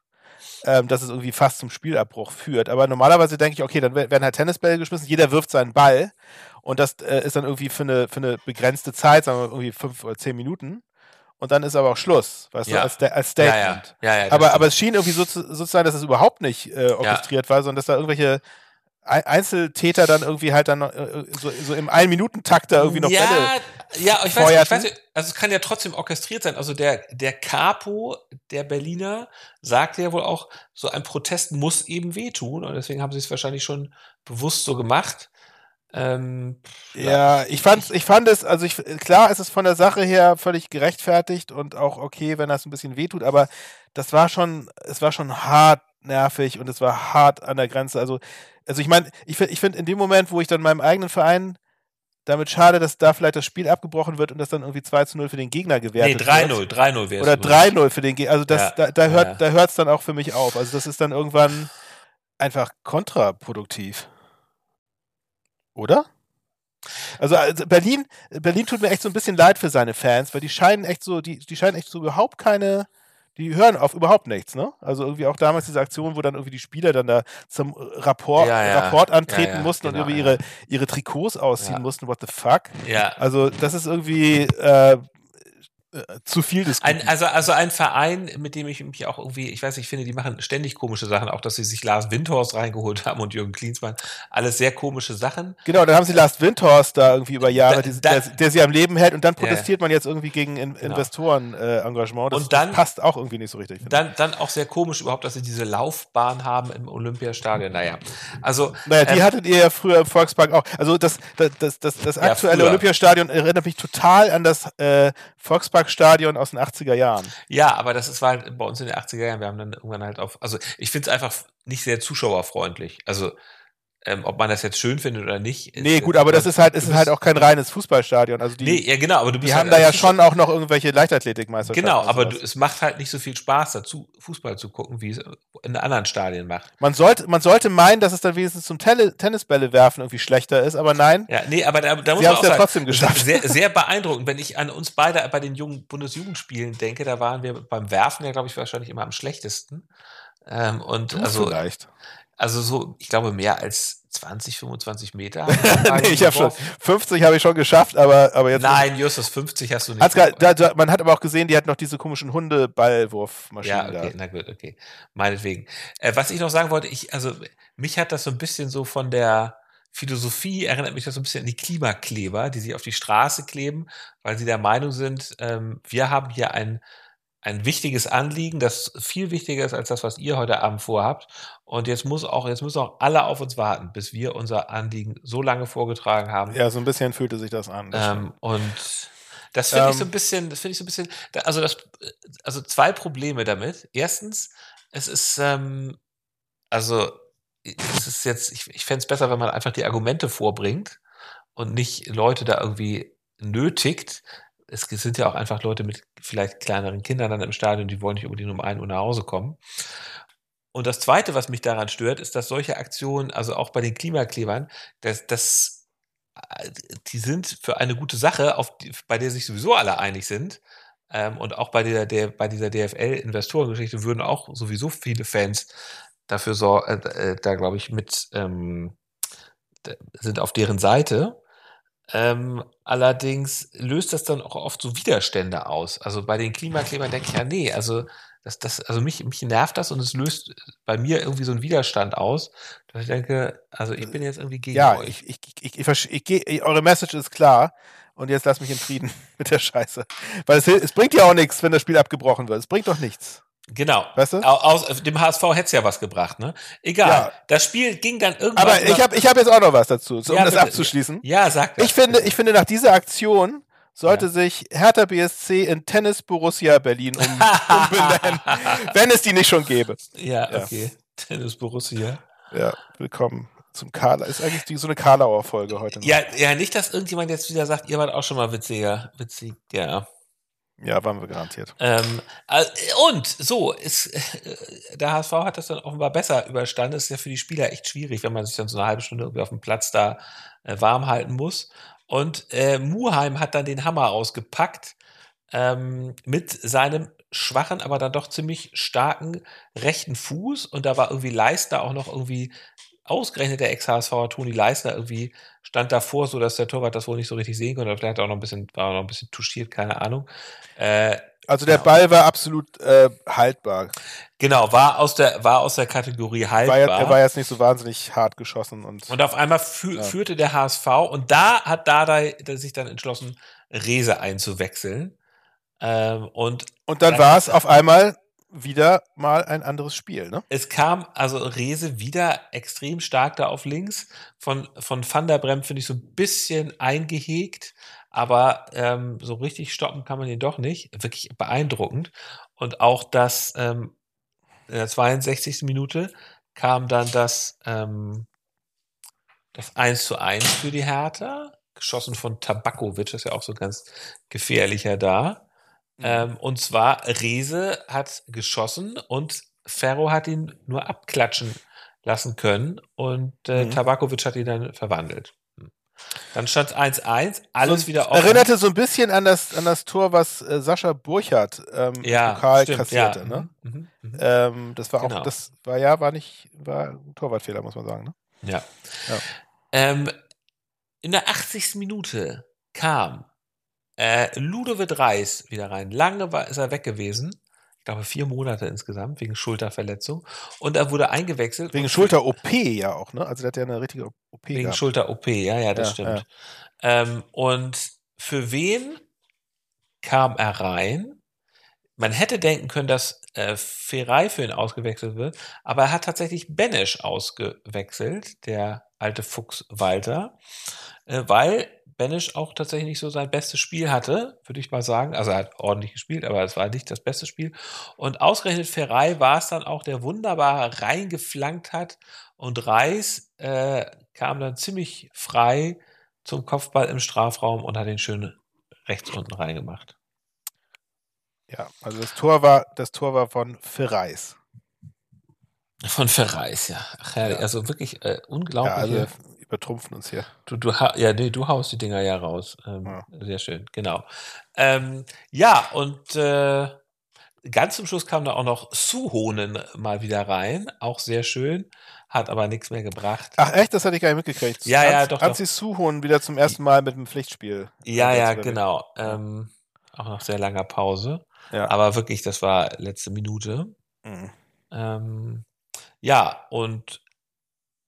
Ähm, dass es irgendwie fast zum Spielabbruch führt. Aber normalerweise denke ich, okay, dann werden halt Tennisbälle geschmissen, jeder wirft seinen Ball und das äh, ist dann irgendwie für eine, für eine begrenzte Zeit, sagen wir irgendwie fünf oder zehn Minuten. Und dann ist aber auch Schluss, weißt ja. du, als, als Statement. Ja, ja. aber, aber es schien irgendwie so zu, so zu sein, dass es überhaupt nicht äh, orchestriert war, sondern dass da irgendwelche Einzeltäter dann irgendwie halt dann äh, so, so im Ein-Minuten-Takt da irgendwie noch ja, Bälle Ja, ich weiß, ich weiß nicht, also es kann ja trotzdem orchestriert sein. Also der, der Capo der Berliner sagt ja wohl auch, so ein Protest muss eben wehtun und deswegen haben sie es wahrscheinlich schon bewusst so gemacht. Ähm, ja, ich fand, ich fand es, also ich, klar ist es von der Sache her völlig gerechtfertigt und auch okay, wenn das ein bisschen wehtut, aber das war schon, es war schon hart nervig und es war hart an der Grenze. Also, also ich meine, ich finde, ich finde in dem Moment, wo ich dann meinem eigenen Verein damit schade, dass da vielleicht das Spiel abgebrochen wird und das dann irgendwie 2 zu 0 für den Gegner gewertet nee, 3 -0, 3-0 wäre Oder 3-0 für den Gegner. Also das, ja, da, da hört ja. da hört's dann auch für mich auf. Also das ist dann irgendwann einfach kontraproduktiv. Oder? Also, also, Berlin, Berlin tut mir echt so ein bisschen leid für seine Fans, weil die scheinen echt so, die, die scheinen echt so überhaupt keine, die hören auf überhaupt nichts, ne? Also irgendwie auch damals diese Aktion, wo dann irgendwie die Spieler dann da zum Rapport, ja, ja. Rapport antreten ja, mussten genau, und irgendwie ihre, ihre Trikots ausziehen mussten, what the fuck? Ja. Also das ist irgendwie, äh, äh, zu viel des ein, also, also ein Verein, mit dem ich mich auch irgendwie, ich weiß, ich finde, die machen ständig komische Sachen, auch dass sie sich Lars Windhorst reingeholt haben und Jürgen Klinsmann. Alles sehr komische Sachen. Genau, dann haben sie Lars Windhorst da irgendwie über Jahre, da, die, der, der, sie am Leben hält und dann protestiert ja. man jetzt irgendwie gegen in, genau. Investoren-Engagement. Äh, und dann, das passt auch irgendwie nicht so richtig. Dann, dann auch sehr komisch überhaupt, dass sie diese Laufbahn haben im Olympiastadion. Naja, also. Naja, die ähm, hattet ihr ja früher im Volkspark auch. Also das, das, das, das, das aktuelle ja, Olympiastadion erinnert mich total an das äh, Volksparkstadion aus den 80er Jahren. Ja, aber das ist, war halt bei uns in den 80er Jahren. Wir haben dann irgendwann halt auf, also ich finde es einfach nicht sehr zuschauerfreundlich. Also ähm, ob man das jetzt schön findet oder nicht. Nee, gut, aber das ist halt, ist halt auch kein reines Fußballstadion. Also die, nee, ja, genau, aber du bist Die halt haben da ja schon auch noch irgendwelche Leichtathletikmeisterschaften. Genau, aber du, es macht halt nicht so viel Spaß dazu, Fußball zu gucken, wie es in anderen Stadien macht. Man sollte, man sollte meinen, dass es dann wenigstens zum Tele Tennisbälle werfen irgendwie schlechter ist, aber nein. Ja, nee, aber da, da muss man auch ja sagen, trotzdem geschafft. Sehr, sehr beeindruckend, wenn ich an uns beide bei den jungen Bundesjugendspielen denke, da waren wir beim Werfen ja, glaube ich, wahrscheinlich immer am schlechtesten. Ähm, und du also, vielleicht. Also so, ich glaube, mehr als 20, 25 Meter. nee, ich habe schon 50 habe ich schon geschafft, aber, aber jetzt. Nein, Justus, 50 hast du nicht. Grad, da, da, man hat aber auch gesehen, die hat noch diese komischen Hundeballwurfmaschinen. Ja, okay, da. na gut, okay. Meinetwegen. Äh, was ich noch sagen wollte, ich, also mich hat das so ein bisschen so von der Philosophie erinnert mich das so ein bisschen an die Klimakleber, die sich auf die Straße kleben, weil sie der Meinung sind, ähm, wir haben hier ein ein wichtiges Anliegen, das viel wichtiger ist als das, was ihr heute Abend vorhabt. Und jetzt muss auch, jetzt müssen auch alle auf uns warten, bis wir unser Anliegen so lange vorgetragen haben. Ja, so ein bisschen fühlte sich das an. Das ähm, und das finde ähm, ich so ein bisschen, das finde ich so ein bisschen, also das, also zwei Probleme damit. Erstens, es ist, ähm, also es ist jetzt, ich, ich fände es besser, wenn man einfach die Argumente vorbringt und nicht Leute da irgendwie nötigt, es sind ja auch einfach Leute mit vielleicht kleineren Kindern dann im Stadion, die wollen nicht unbedingt um ein Uhr nach Hause kommen. Und das Zweite, was mich daran stört, ist, dass solche Aktionen, also auch bei den Klimaklebern, dass, dass äh, die sind für eine gute Sache, auf die, bei der sich sowieso alle einig sind. Ähm, und auch bei, der, der, bei dieser DFL-Investorengeschichte würden auch sowieso viele Fans dafür sorgen, äh, äh, da glaube ich mit ähm, sind auf deren Seite. Ähm, allerdings löst das dann auch oft so Widerstände aus. Also bei den Klimaklebern denke ich ja, nee, also das, das, also mich, mich nervt das und es löst bei mir irgendwie so einen Widerstand aus, dass ich denke, also ich bin jetzt irgendwie gegen ja, euch. Ich, ich, ich, ich, ich, ich, eure Message ist klar und jetzt lass mich in Frieden mit der Scheiße. Weil es, es bringt ja auch nichts, wenn das Spiel abgebrochen wird. Es bringt doch nichts. Genau. Weißt du? Aus, aus dem HSV hätte es ja was gebracht, ne? Egal. Ja. Das Spiel ging dann irgendwann. Aber ich habe ich hab jetzt auch noch was dazu, um ja, das bitte. abzuschließen. Ja, sag das. Ich finde, ich finde, nach dieser Aktion sollte ja. sich Hertha BSC in Tennis Borussia Berlin um, umbenennen, wenn es die nicht schon gäbe. Ja, okay. Tennis Borussia. Ja, willkommen zum Karla. Ist eigentlich die, so eine Karlauer Folge heute. Ja, ja, nicht, dass irgendjemand jetzt wieder sagt, ihr wart auch schon mal witziger, witzig, ja. Ja, waren wir garantiert. Ähm, und so, ist, äh, der HSV hat das dann offenbar besser überstanden. Das ist ja für die Spieler echt schwierig, wenn man sich dann so eine halbe Stunde irgendwie auf dem Platz da äh, warm halten muss. Und äh, Muheim hat dann den Hammer ausgepackt ähm, mit seinem schwachen, aber dann doch ziemlich starken rechten Fuß und da war irgendwie Leister auch noch irgendwie ausgerechnet der Ex-HSV Toni Leister irgendwie stand davor, so dass der Torwart das wohl nicht so richtig sehen konnte. Vielleicht auch noch ein bisschen, war auch noch ein bisschen touchiert, keine Ahnung. Äh, also der Ball war absolut äh, haltbar. Genau, war aus der, war aus der Kategorie haltbar. War, er war jetzt nicht so wahnsinnig hart geschossen. Und, und auf einmal fü ja. führte der HSV und da hat Dardai sich dann entschlossen, Rese einzuwechseln. Ähm, und, und dann, dann war es auf einmal wieder mal ein anderes Spiel, ne? Es kam also Rese wieder extrem stark da auf links. Von, von Van der Brem finde ich so ein bisschen eingehegt, aber ähm, so richtig stoppen kann man ihn doch nicht. Wirklich beeindruckend. Und auch das ähm, in der 62. Minute kam dann das, ähm, das 1 zu 1 für die Hertha, geschossen von Tabakovic, das ist ja auch so ganz gefährlicher da. Mhm. Ähm, und zwar Rese hat geschossen und Ferro hat ihn nur abklatschen lassen können und äh, mhm. Tabakovic hat ihn dann verwandelt. Hm. Dann stand 1-1, alles so, wieder offen. Erinnerte so ein bisschen an das, an das Tor, was äh, Sascha Burchardt ähm, ja, im Pokal stimmt, kassierte. Ja. Ne? Mhm, mhm, mhm. ähm, das war genau. auch, das war ja, war nicht, war ein Torwartfehler, muss man sagen. Ne? Ja. ja. Ähm, in der 80. Minute kam äh, Ludovic Reis wieder rein. Lange war, ist er weg gewesen. Ich glaube, vier Monate insgesamt wegen Schulterverletzung. Und er wurde eingewechselt. Wegen Schulter-OP ja auch, ne? Also, der hat ja eine richtige OP. Wegen Schulter-OP, ja, ja, das ja, stimmt. Ja. Ähm, und für wen kam er rein? Man hätte denken können, dass äh, Ferrei für ihn ausgewechselt wird, aber er hat tatsächlich Benesch ausgewechselt, der alte Fuchs Walter, äh, weil Banish auch tatsächlich nicht so sein bestes Spiel hatte, würde ich mal sagen. Also er hat ordentlich gespielt, aber es war nicht das beste Spiel. Und ausgerechnet Ferrei war es dann auch, der wunderbar reingeflankt hat. Und Reis äh, kam dann ziemlich frei zum Kopfball im Strafraum und hat ihn schön rechts unten reingemacht. Ja, also das Tor war, das Tor war von Ferreis. Von Ferreis, ja. Ach, herrlich. Ja. Also wirklich äh, unglaublich. Ja, also übertrumpfen uns hier. Du, du, ja, nee, du haust die Dinger ja raus. Ähm, ja. Sehr schön, genau. Ähm, ja, und äh, ganz zum Schluss kam da auch noch Suhonen mal wieder rein. Auch sehr schön. Hat aber nichts mehr gebracht. Ach echt? Das hatte ich gar nicht mitgekriegt. Ja, ja, doch. Anzi Suhonen wieder zum ersten Mal mit dem Pflichtspiel. Ja, ja, genau. Ähm, auch nach sehr langer Pause. Ja. Aber wirklich, das war letzte Minute. Mhm. Ähm, ja, und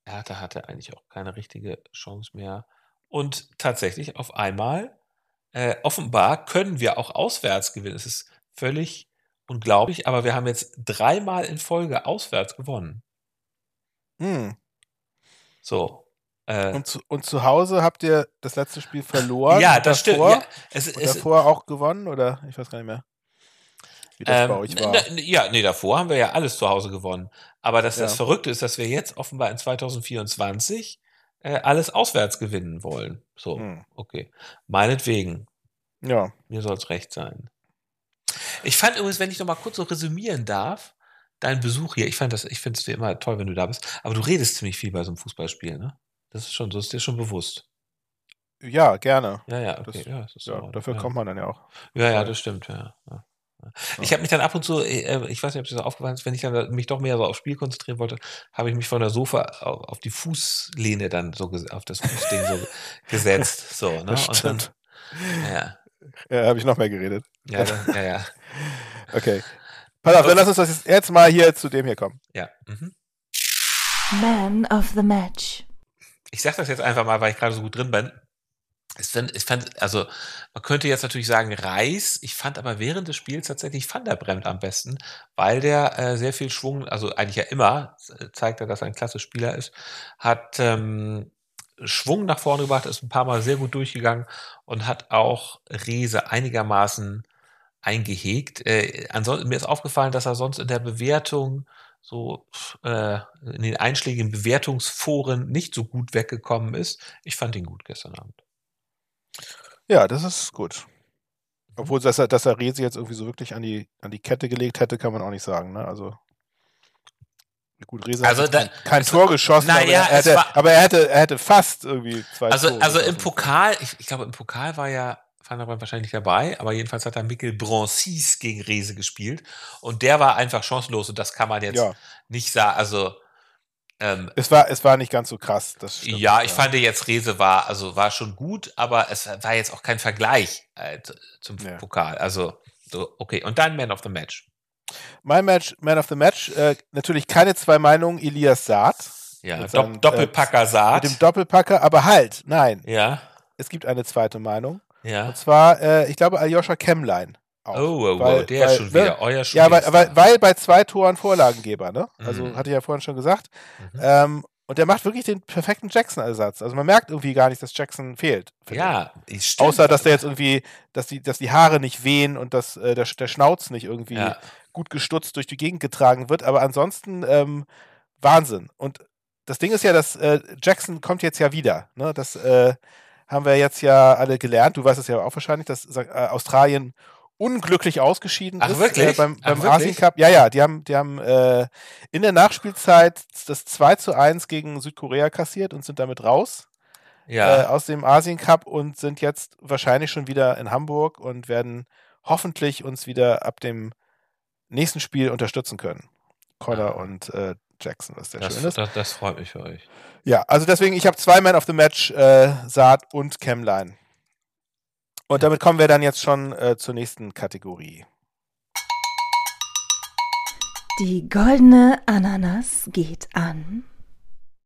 Hertha hatte eigentlich auch keine richtige Chance mehr. Und tatsächlich auf einmal, äh, offenbar können wir auch auswärts gewinnen. Es ist völlig unglaublich, aber wir haben jetzt dreimal in Folge auswärts gewonnen. Hm. So. Äh, und, zu, und zu Hause habt ihr das letzte Spiel verloren? Ja, das davor, stimmt. Ja, es, es, davor auch gewonnen oder ich weiß gar nicht mehr wie das ähm, bei euch war. Ja, nee, davor haben wir ja alles zu Hause gewonnen. Aber das, ja. das Verrückte ist, dass wir jetzt offenbar in 2024 äh, alles auswärts gewinnen wollen. So, hm. okay. Meinetwegen. Ja. Mir soll es recht sein. Ich fand übrigens, wenn ich noch mal kurz so resümieren darf, dein Besuch hier, ich fand das, ich finde es immer toll, wenn du da bist, aber du redest ziemlich viel bei so einem Fußballspiel, ne? Das ist schon, das ist dir schon bewusst. Ja, gerne. Ja, ja, okay. Das, ja, ja dafür ja. kommt man dann ja auch. Ja, ja, das stimmt, ja. Ich habe mich dann ab und zu, äh, ich weiß nicht, ob das aufgefallen ist, wenn ich dann mich doch mehr so aufs Spiel konzentrieren wollte, habe ich mich von der Sofa auf die Fußlehne dann so auf das Fußding so gesetzt. So, ne? Und dann, ja. Ja, habe ich noch mehr geredet. Ja, dann, ja, ja. okay. Pass auf, dann lass uns das jetzt mal hier zu dem hier kommen. Ja. Mhm. Man of the Match. Ich sag das jetzt einfach mal, weil ich gerade so gut drin bin ich fand, ich fand, also man könnte jetzt natürlich sagen Reis, ich fand aber während des Spiels tatsächlich Van der Bremt am besten, weil der äh, sehr viel Schwung, also eigentlich ja immer, zeigt er, dass er ein klasse Spieler ist, hat ähm, Schwung nach vorne gebracht, ist ein paar Mal sehr gut durchgegangen und hat auch Rese einigermaßen eingehegt. Äh, ansonsten, mir ist aufgefallen, dass er sonst in der Bewertung so äh, in den einschlägigen Bewertungsforen nicht so gut weggekommen ist. Ich fand ihn gut gestern Abend. Ja, das ist gut. Obwohl, dass er, dass er Resi jetzt irgendwie so wirklich an die, an die Kette gelegt hätte, kann man auch nicht sagen. Ne? Also, gut, Resi also hat da, kein, kein Tor geschossen, aber, ja, er hätte, aber er hätte, er hätte fast irgendwie zwei Also, Tore also im Pokal, ich, ich glaube, im Pokal war ja Van der Brand wahrscheinlich nicht dabei, aber jedenfalls hat er Mikkel Broncis gegen Rese gespielt und der war einfach chancenlos und das kann man jetzt Ja. nicht sagen. Also ähm, Es war, es war nicht ganz so krass. Das stimmt, ja, ich fand jetzt Rese war also war schon gut, aber es war jetzt auch kein Vergleich äh, zu- zum Ja. Pokal. Also so, okay und dann Man of the Match. Mein Match, Man of the Match, äh, natürlich keine zwei Meinungen, Elias Saad. Ja, Mit Dopp seinem, Doppelpacker Mit Saat. dem Doppelpacker, aber halt, nein, Ja, es gibt eine zweite Meinung. ja. Und zwar, äh, ich glaube, Aljoscha Kemmlein. Auch. Oh, oh, Weil- oh, der weil- schon ne? wieder, euer Ja, weil, weil, weil bei zwei Toren Vorlagengeber, ne? Also Mhm. hatte ich ja vorhin schon gesagt. Mhm. Ähm, und der macht wirklich den perfekten Jackson-Ersatz. Also man merkt irgendwie gar nicht, dass Jackson fehlt. Ja, ich- stimmt. Außer, dass der jetzt irgendwie, dass die, dass die Haare nicht wehen und dass äh, der, der Schnauz nicht irgendwie Ja. gut gestutzt durch die Gegend getragen wird. Aber ansonsten ähm, Wahnsinn. Und das Ding ist ja, dass äh, Jackson kommt jetzt ja wieder. Ne? Das äh, haben wir jetzt ja alle gelernt. Du weißt es ja auch wahrscheinlich, dass äh, Australien unglücklich ausgeschieden Ach, ist wirklich? Äh, beim, Ach, beim wirklich? Asien Cup. Ja, ja, die haben, die haben äh, in der Nachspielzeit das 2 zu 1 gegen Südkorea kassiert und sind damit raus ja. äh, aus dem Asien Cup und sind jetzt wahrscheinlich schon wieder in Hamburg und werden hoffentlich uns wieder ab dem nächsten Spiel unterstützen können. Connor Ah. und äh, Jackson, was sehr das, schön ist. das, das freut mich für euch. Ja, also deswegen, ich habe zwei Man of the Match, äh, Saat und Chemline. Und damit kommen wir dann jetzt schon äh, zur nächsten Kategorie. Die goldene Ananas geht an.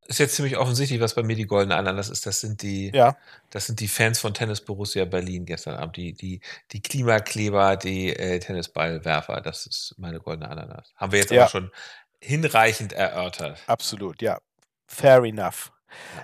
Ist jetzt ziemlich offensichtlich, was bei mir die goldene Ananas ist. Das sind die, Ja, das sind die Fans von Tennis Borussia Berlin gestern Abend. Die, die, die Klimakleber, die äh, Tennisballwerfer. Das ist meine goldene Ananas. Haben wir jetzt Ja. aber schon hinreichend erörtert. absolut, ja. Fair enough.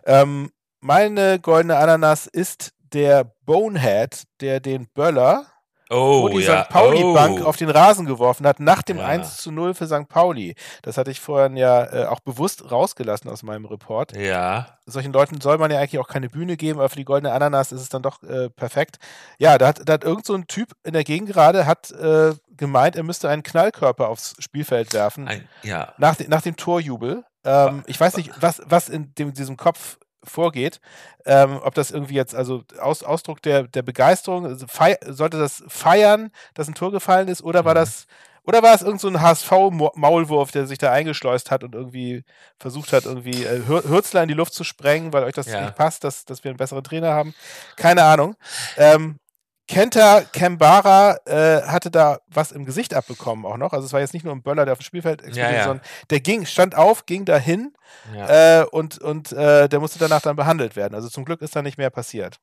Ähm, meine goldene Ananas ist der Bonehead, der den Böller Oh, vor die ja. St. Pauli-Bank oh. auf den Rasen geworfen hat, nach dem Ja. 1 zu 0 für St. Pauli. Das hatte ich vorhin ja äh, auch bewusst rausgelassen aus meinem Report. Ja, Solchen Leuten soll man ja eigentlich auch keine Bühne geben, aber für die goldene Ananas ist es dann doch äh, perfekt. Ja, da hat, da hat irgend so ein Typ in der Gegend gerade hat äh, gemeint, er müsste einen Knallkörper aufs Spielfeld werfen. ein, ja. Nach, de, nach dem Torjubel. Ähm, ich weiß nicht, was, was in dem, diesem Kopf vorgeht. Ähm, ob das irgendwie jetzt, also Aus, Ausdruck der, der Begeisterung, also fei sollte das feiern, dass ein Tor gefallen ist, oder war Mhm. das, oder war es irgend so HSV-Maulwurf, der sich da eingeschleust hat und irgendwie versucht hat, irgendwie äh, Hür- Hürzler in die Luft zu sprengen, weil euch das Ja. nicht passt, dass, dass wir einen besseren Trainer haben? Keine Ahnung. Ähm, Kenta Kembara äh, hatte da was im Gesicht abbekommen auch noch. Also es war jetzt nicht nur ein Böller, der auf dem Spielfeld explodiert, ja. sondern der ging, stand auf, ging dahin ja. äh, und, und äh, der musste danach dann behandelt werden. Also zum Glück ist da nicht mehr passiert.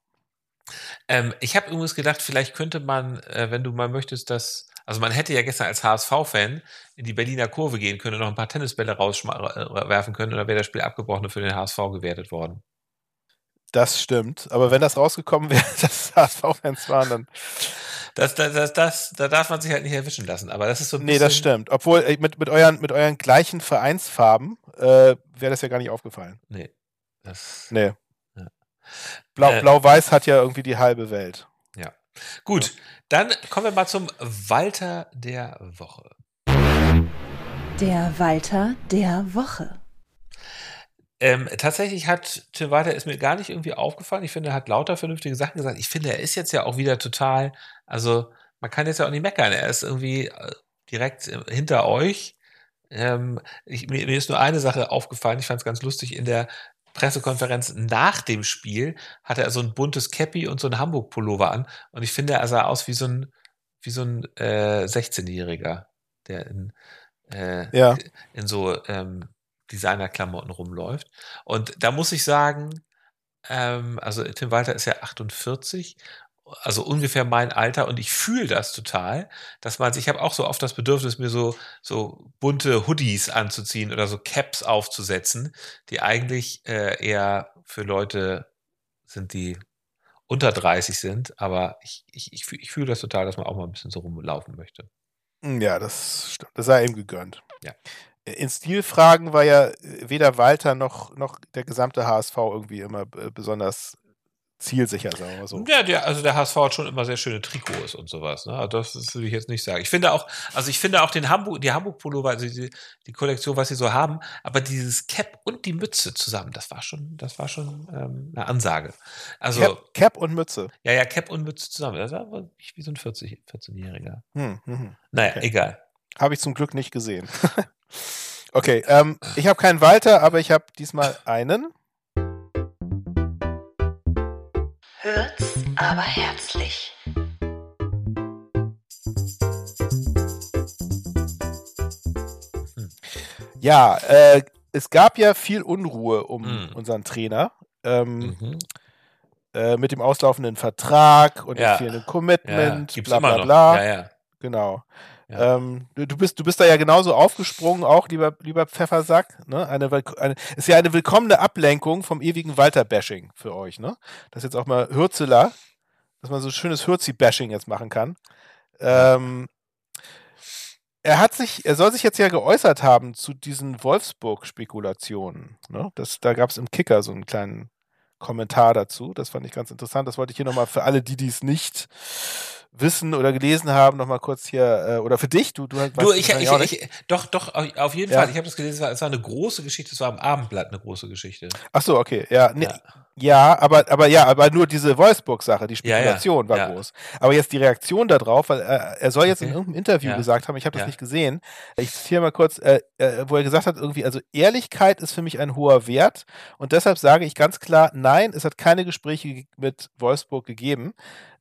Ähm, ich habe übrigens gedacht, vielleicht könnte man, äh, wenn du mal möchtest, dass, also man hätte ja gestern als HSV-Fan in die Berliner Kurve gehen können und noch ein paar Tennisbälle rauswerfen können und dann wäre das Spiel abgebrochen und für den HSV gewertet worden. Das stimmt. Aber wenn das rausgekommen wäre, dass HSV-Fans waren, dann. Das, das, das, das, da darf man sich halt nicht erwischen lassen. Aber das ist so ein Nee, das stimmt. Obwohl mit, mit, euren, mit euren gleichen Vereinsfarben äh, wäre das ja gar nicht aufgefallen. Nee. Das, Nee. Ja. Blau- Äh, Blau-Weiß hat ja irgendwie die halbe Welt. ja. Gut, dann kommen wir mal zum Walter der Woche. Der Walter der Woche. Ähm, tatsächlich hat Tim Walter ist mir gar nicht irgendwie aufgefallen. Ich finde, er hat lauter vernünftige Sachen gesagt. Ich finde, er ist jetzt ja auch wieder total, also man kann jetzt ja auch nicht meckern. Er ist irgendwie äh, direkt äh, hinter euch. Ähm, ich, mir, mir ist nur eine Sache aufgefallen. Ich fand es ganz lustig. In der Pressekonferenz nach dem Spiel hatte er so ein buntes Cappy und so ein Hamburg-Pullover an. Und ich finde, er sah aus wie so ein, wie so ein äh, 16-Jähriger, der in, äh, Ja. in so ähm, Designerklamotten rumläuft. Und da muss ich sagen, ähm, also Tim Walter ist ja 48, also ungefähr mein Alter und ich fühle das total, dass man, ich habe auch so oft das Bedürfnis, mir so, so bunte Hoodies anzuziehen oder so Caps aufzusetzen, die eigentlich äh, eher für Leute sind, die unter 30 sind, aber ich, ich, ich, fühl- ich fühle das total, dass man auch mal ein bisschen so rumlaufen möchte. Ja, das stimmt. Das sei ihm gegönnt. Ja. In Stilfragen war ja weder Walter noch, noch der gesamte HSV irgendwie immer äh, besonders zielsicher, sagen wir mal so. Ja, der, also der HSV hat schon immer sehr schöne Trikots und sowas. Ne? Also das, das würde ich jetzt nicht sagen. Ich finde auch, also ich finde auch den Hamburg, die Hamburg Pullover, also die, die Kollektion, was sie so haben, aber dieses Cap und die Mütze zusammen, das war schon, das war schon ähm, eine Ansage. Also Cap, Cap und Mütze. ja, ja, Cap und Mütze zusammen. Das war wie so ein 40, 14-Jähriger. Hm, hm, hm. Naja, Okay. egal. Habe ich zum Glück nicht gesehen. okay, ähm, ich habe keinen Walter, aber ich habe diesmal einen. Hört's aber herzlich. Ja, äh, es gab ja viel Unruhe um Mhm. unseren Trainer. Ähm, Mhm. äh, mit dem auslaufenden Vertrag und Ja. dem fehlenden Ja, Commitment, gibt's bla immer bla noch. bla. Ja, ja. Genau. Ähm, du, bist, du bist da ja genauso aufgesprungen, auch, lieber, lieber Pfeffersack. Ne? Eine, eine, ist ja eine willkommene Ablenkung vom ewigen Walter-Bashing für euch. Ne? Das jetzt auch mal Hürzeler, dass man so schönes Hürzi-Bashing jetzt machen kann. Ähm, er hat sich, er soll sich jetzt ja geäußert haben zu diesen Wolfsburg-Spekulationen. Ne? Da gab es im Kicker so einen kleinen Kommentar dazu. Das fand ich ganz interessant. Das wollte ich hier nochmal für alle, die dies nicht wissen oder gelesen haben, nochmal kurz hier, äh, oder für dich, du, du weißt Du, ich, ich, ich, doch, doch, auf jeden Ja. Fall. Ich habe das gelesen, es war, es war eine große Geschichte, es war am Abendblatt eine große Geschichte. Ach so, okay, ja, nee, Ja. ja. aber, aber ja, aber nur diese Wolfsburg-Sache, die Ja, ja, Spekulation war groß. Aber jetzt die Reaktion darauf, weil er, er soll jetzt in Okay. irgendeinem Interview gesagt haben, ich habe das nicht gesehen. Ich zitiere mal kurz, äh, äh, wo er gesagt hat, irgendwie, also Ehrlichkeit ist für mich ein hoher Wert und deshalb sage ich ganz klar, nein, es hat keine Gespräche ge- mit Wolfsburg gegeben.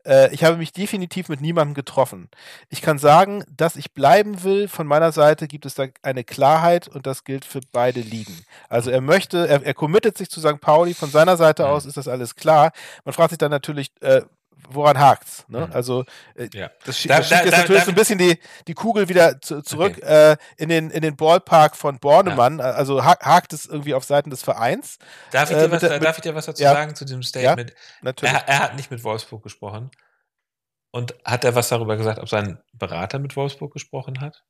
Äh, ich habe mich definitiv mit niemandem getroffen. Ich kann sagen, dass ich bleiben will. Von meiner Seite gibt es da eine Klarheit und das gilt für beide Ligen. Also er möchte, er, er committet sich zu St. Pauli. Von seiner Seite Mhm. aus ist das alles klar. Man fragt sich dann natürlich, äh, woran hakt's? Ne? Mhm. Also äh, Ja. das, Da- das schiebt da- jetzt da- natürlich so ein bisschen die, die Kugel wieder zu, zurück äh, in, den, in den Ballpark von Bornemann. Also ha hakt es irgendwie auf Seiten des Vereins. Darf ich, Äh, dir was, mit- darf ich dir was dazu ja. sagen zu dem Statement? Natürlich. Er, er hat nicht mit Wolfsburg gesprochen. Und hat er was darüber gesagt, ob sein Berater mit Wolfsburg gesprochen hat?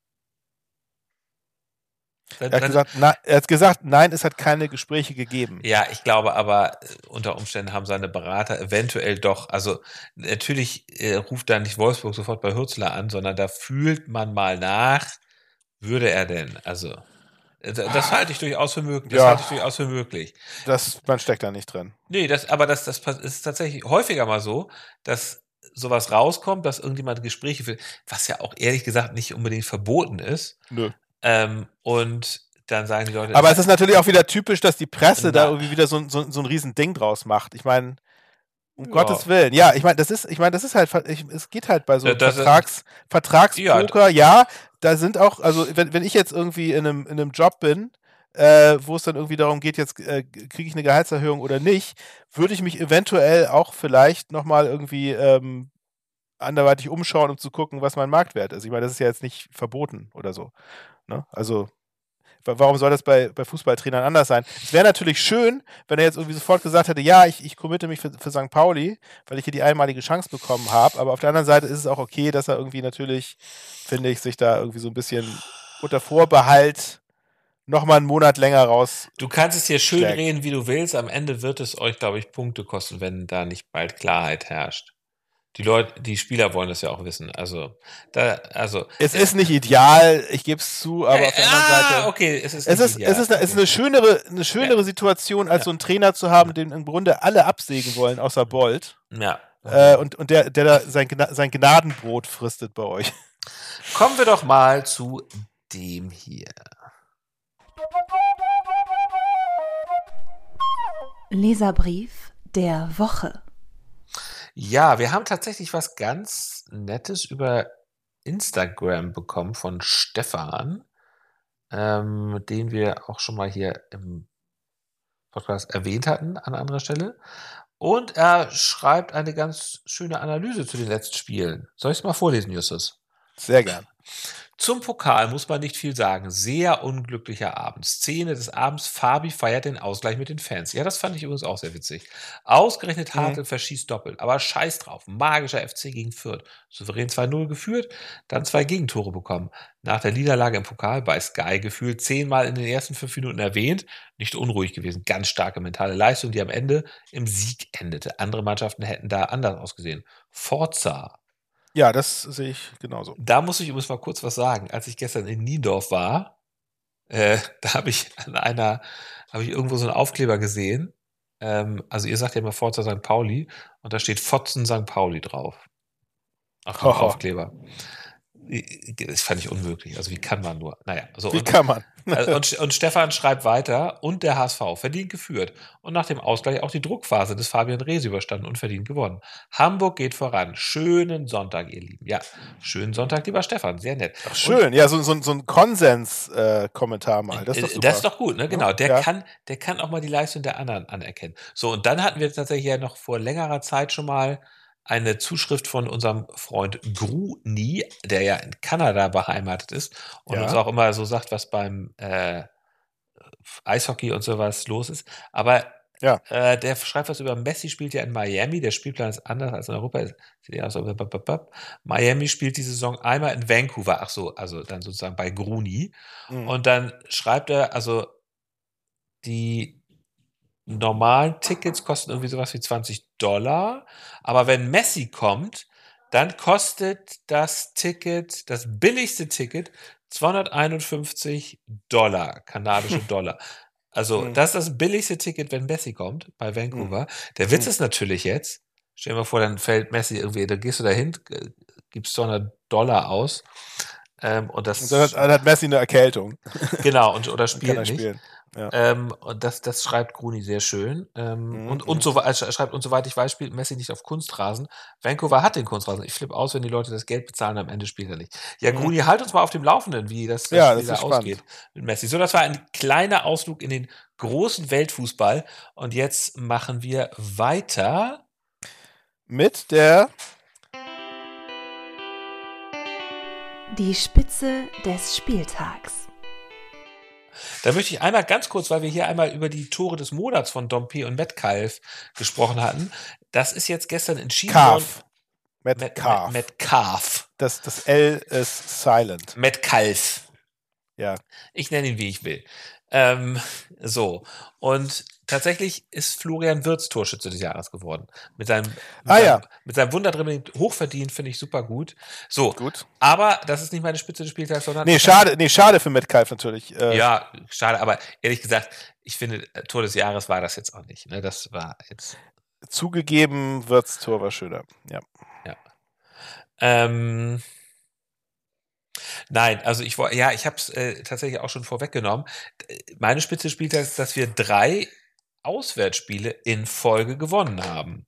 Dann- Er hat, gesagt, na, er hat gesagt, nein, es hat keine Gespräche gegeben. Ja, ich glaube aber, äh, unter Umständen haben seine Berater eventuell doch, also natürlich äh, ruft da nicht Wolfsburg sofort bei Hürzler an, sondern da fühlt man mal nach, würde er denn, also äh, das halte ich durchaus für möglich. Das Ja. halte ich durchaus für möglich. Das, man steckt da nicht drin. Nee, das, aber das, das ist tatsächlich häufiger mal so, dass sowas rauskommt, dass irgendjemand Gespräche führt, was ja auch ehrlich gesagt nicht unbedingt verboten ist. Nö. Ähm, und dann sagen die Leute, Aber es ist natürlich auch wieder typisch, dass die Presse da irgendwie wieder so, ein- so, ein- so ein riesen Ding draus macht. Ich meine, um Ja. Gottes Willen. Ja, ich meine, das ist, ich meine, das ist halt, ich, es geht halt bei so Ja, Vertrags, Vertragspoker, Ja, ja, da sind auch, also wenn, wenn ich jetzt irgendwie in einem, in einem Job bin, äh, wo es dann irgendwie darum geht, jetzt äh, kriege ich eine Gehaltserhöhung oder nicht, würde ich mich eventuell auch vielleicht nochmal irgendwie ähm, anderweitig umschauen, um zu gucken, was mein Marktwert ist. Ich meine, das ist ja jetzt nicht verboten oder so. Ne? Also wa- warum soll das bei, bei Fußballtrainern anders sein? Es wäre natürlich schön, wenn er jetzt irgendwie sofort gesagt hätte, ja, ich, ich committe mich für, für St. Pauli, weil ich hier die einmalige Chance bekommen habe. Aber auf der anderen Seite ist es auch okay, dass er irgendwie natürlich, finde ich, sich da irgendwie so ein bisschen unter Vorbehalt nochmal einen Monat länger raus. Du kannst es hier schön reden, wie du willst. Am Ende wird es euch, glaube ich, Punkte kosten, wenn da nicht bald Klarheit herrscht. Die Leute, die Spieler wollen das ja auch wissen. Also, da, also. Es ist nicht ideal, ich gebe es zu, aber auf der anderen ah, Seite. okay, es ist. Es nicht ist, ideal. es, ist eine, es ist eine schönere, eine schönere Situation, als Ja. so einen Trainer zu haben, den im Grunde alle absägen wollen, außer Bolt. Ja. Äh, und, und der, der da sein, Gna sein Gnadenbrot fristet bei euch. Kommen wir doch mal zu dem hier. Leserbrief der Woche. Ja, wir haben tatsächlich was ganz Nettes über Instagram bekommen von Stefan, ähm, den wir auch schon mal hier im Podcast erwähnt hatten an anderer Stelle. Und er schreibt eine ganz schöne Analyse zu den letzten Spielen. Soll ich es mal vorlesen, Justus? Sehr gern. Zum Pokal muss man nicht viel sagen. Sehr unglücklicher Abend. Szene des Abends. Fabi feiert den Ausgleich mit den Fans. Ja, das fand ich übrigens auch sehr witzig. Ausgerechnet Hartl verschießt doppelt. Aber scheiß drauf. Magischer FC gegen Fürth. Souverän 2-0 geführt, dann zwei Gegentore bekommen. Nach der Niederlage im Pokal bei Sky gefühlt zehnmal in den ersten fünf Minuten erwähnt. Nicht unruhig gewesen. Ganz starke mentale Leistung, die am Ende im Sieg endete. Andere Mannschaften hätten da anders ausgesehen. Forza Ja, das sehe ich genauso. da muss ich übrigens mal kurz was sagen. Als ich gestern in Niendorf war, äh, da habe ich an einer, habe ich irgendwo so einen Aufkleber gesehen. Ähm, also ihr sagt ja immer Forza St. Pauli und da steht Fotzen St. Pauli drauf. Auf dem Haha. Aufkleber. Das fand ich unmöglich. Also wie kann man nur? Naja, so Wie und, kann man? also, und, und Stefan schreibt weiter, und der HSV verdient geführt und nach dem Ausgleich auch die Druckphase des Fabian Rees überstanden und verdient gewonnen. Hamburg geht voran. Schönen Sonntag, ihr Lieben. Ja, schönen Sonntag, lieber Stefan. Sehr nett. Ach, schön, ja, so, so, so ein Konsens-Kommentar mal. Das ist doch Äh, super. Das ist doch gut, ne? Genau. Der Ja. kann, der kann auch mal die Leistung der anderen anerkennen. So, und dann hatten wir tatsächlich ja noch vor längerer Zeit schon mal eine Zuschrift von unserem Freund Gruni, der ja in Kanada beheimatet ist und Ja. uns auch immer so sagt, was beim äh, Eishockey und sowas los ist. Aber Ja. äh, der schreibt was über Messi, spielt ja in Miami. Der Spielplan ist anders als in Europa. Miami spielt die Saison einmal in Vancouver. Ach so, also dann sozusagen bei Gruni. Mhm. Und dann schreibt er, also die normalen Tickets kosten irgendwie sowas wie 20 Dollar. Aber wenn Messi kommt, dann kostet das Ticket, das billigste Ticket, 251 Dollar, kanadische Dollar. Also, Mhm. das ist das billigste Ticket, wenn Messi kommt bei Vancouver. Der Witz Mhm. ist natürlich jetzt, stell dir mal vor, dann fällt Messi irgendwie, da gehst du dahin, gibst 200 Dollar aus. Ähm, und das Und dann hat, dann hat Messi eine Erkältung. genau und oder Dann spielt er nicht. spielen. Ja. Ähm, und das, das schreibt Gruni sehr schön. Ähm, Mhm, und, und so, also er schreibt, und soweit ich weiß, spielt Messi nicht auf Kunstrasen. Vancouver hat den Kunstrasen. Ich flippe aus, wenn die Leute das Geld bezahlen, am Ende spielt er nicht. Ja, Mhm. Gruni, halt uns mal auf dem Laufenden, wie das, das Ja, Spiel das da ausgeht mit Messi. So, das war ein kleiner Ausflug in den großen Weltfußball. Und jetzt machen wir weiter. Mit der Die Spitze des Spieltags. Da möchte ich einmal ganz kurz, weil wir hier einmal über die Tore des Monats von Dompe und Metcalf gesprochen hatten. Das ist jetzt gestern entschieden worden. Calf. Met Met, Calf. Met, Metcalf. Das, das L ist silent. Metcalf. Ja. Ich nenne ihn, wie ich will. Ähm, so. Und tatsächlich ist Florian Wirtz Torschütze des Jahres geworden. Mit seinem, mit Ah, seinem, ja. mit seinem Wunderdribbling hochverdient, finde ich super gut. So. Gut. Aber das ist nicht meine Spitze des Spieltags, sondern. Nee, schade, nee, schade für Metcalf natürlich. Äh, Ja, schade, aber ehrlich gesagt, ich finde, äh, Tor des Jahres war das jetzt auch nicht. Ne? Das war jetzt. Zugegeben, Wirtz Tor war schöner. Ja. Ähm, nein, also ich wollte, ja, ich habe es äh, tatsächlich auch schon vorweggenommen. Meine Spitze spielt ist, dass wir drei Auswärtsspiele in Folge gewonnen haben.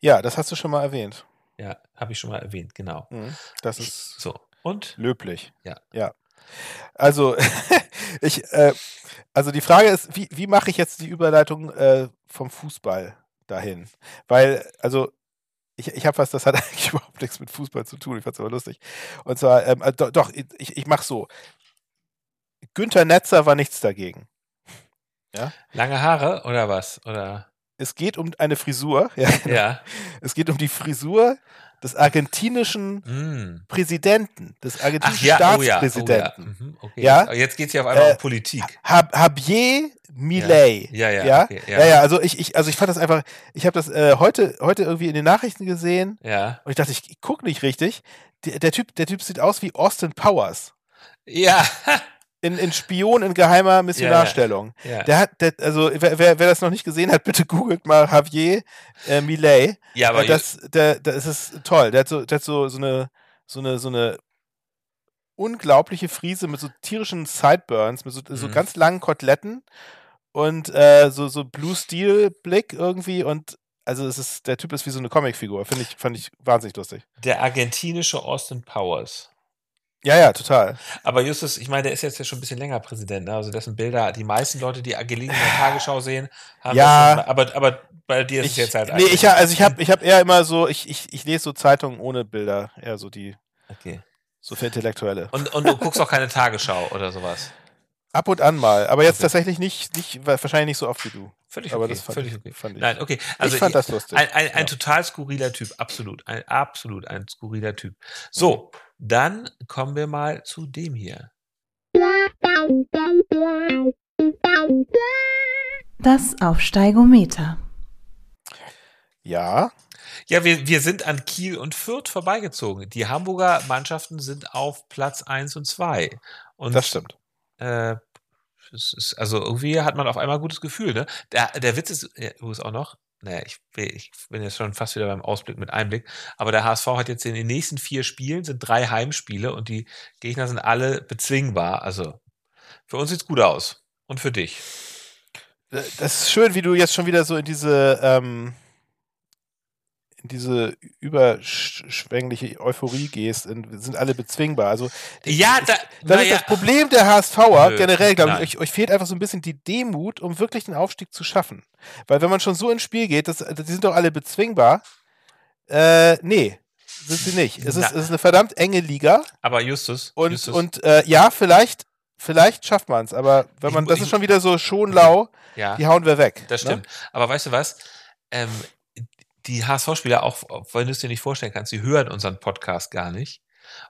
ja, das hast du schon mal erwähnt. Ja, habe ich schon mal erwähnt, genau. Mhm. Das ist So. Und? löblich. Ja. Ja. Also, ich, äh, also die Frage ist, wie, wie mache ich jetzt die Überleitung äh, vom Fußball dahin? Weil, also, ich, ich habe was, das hat eigentlich überhaupt nichts mit Fußball zu tun. Ich fand es aber lustig. Und zwar, ähm, äh, do, doch, ich, ich mache so. Günther Netzer war nichts dagegen. Lange Haare oder was? Oder? Es geht um eine Frisur. Ja, genau. Ja. Es geht um die Frisur des argentinischen Mm. Präsidenten, des argentinischen ja, oh ja. Oh ja. Staatspräsidenten. Mhm, okay. Ja? Jetzt geht es hier auf einmal Äh, um Politik. Hab, Javier Milei. Ja, ja, ja. okay, ja, ja, also ich, ich, also ich fand das einfach, ich habe das äh, heute, heute irgendwie in den Nachrichten gesehen Ja. und ich dachte, ich, ich gucke nicht richtig. Der, der, typ, der Typ sieht aus wie Austin Powers. Ja. In, in Spion in geheimer Missionarstellung. ja. Der hat, der, also wer, wer, wer das noch nicht gesehen hat, bitte googelt mal Javier äh, Milei. ja, aber Äh, das, der, das ist toll. Der hat so, der hat so, so eine, so eine, so eine unglaubliche Frise mit so tierischen Sideburns, mit so, so Mhm. ganz langen Koteletten und äh, so, so Blue Steel Blick irgendwie und also es ist, der Typ ist wie so eine Comicfigur. Finde ich, fand ich wahnsinnig lustig. der argentinische Austin Powers. Ja, ja, total. Aber Justus, ich meine, der ist jetzt ja schon ein bisschen länger Präsident. Ne? Also dessen Bilder, die meisten Leute, die Agelin in der Tagesschau sehen, haben Ja. das aber, aber bei dir ist es Ich, jetzt halt nee, ich, also ich habe ich hab eher immer so, ich, ich, ich lese so Zeitungen ohne Bilder, eher so die. Okay. So für Intellektuelle. Und, und du guckst auch keine Tagesschau oder sowas. Ab und an mal, aber jetzt Okay. tatsächlich nicht, nicht, wahrscheinlich nicht so oft wie du. Völlig Aber okay. das fand völlig ich- okay. fand ich- Nein, okay. Also ich fand das lustig. Ein, ein, ein Ja. total skurriler Typ, absolut. Ein, absolut ein skurriler Typ. So, dann kommen wir mal zu dem hier. Das Aufsteigometer. Ja, Ja, wir, wir sind an Kiel und Fürth vorbeigezogen. Die Hamburger Mannschaften sind auf Platz 1 und 2. Und das stimmt. Äh, es ist, also irgendwie hat man auf einmal ein gutes Gefühl, ne? Der, der Witz ist ja, übrigens auch noch, naja, ich, ich bin jetzt schon fast wieder beim Ausblick mit Einblick, aber der HSV hat jetzt in den nächsten vier Spielen sind drei Heimspiele und die Gegner sind alle bezwingbar. Also für uns sieht's gut aus. Und für dich. Das ist schön, wie du jetzt schon wieder so in diese, ähm, in diese überschwängliche Euphorie gehst. Sind alle bezwingbar. Also Ja, da, das ist ja, das Problem der HSVer Nö, generell, glaube ich. Euch, euch fehlt einfach so ein bisschen die Demut, um wirklich den Aufstieg zu schaffen. Weil wenn man schon so ins Spiel geht, das, die sind doch alle bezwingbar. Äh, nee, sind sie nicht. Es ist, es ist eine verdammt enge Liga. aber Justus, Und, Justus und äh, ja, vielleicht, vielleicht schafft man es, aber wenn man, das ist schon wieder so schon lau, ja. die hauen wir weg. Das ne? stimmt. Aber weißt du was? Ähm, die HSV-Spieler, auch wenn du es dir nicht vorstellen kannst, die hören unseren Podcast gar nicht.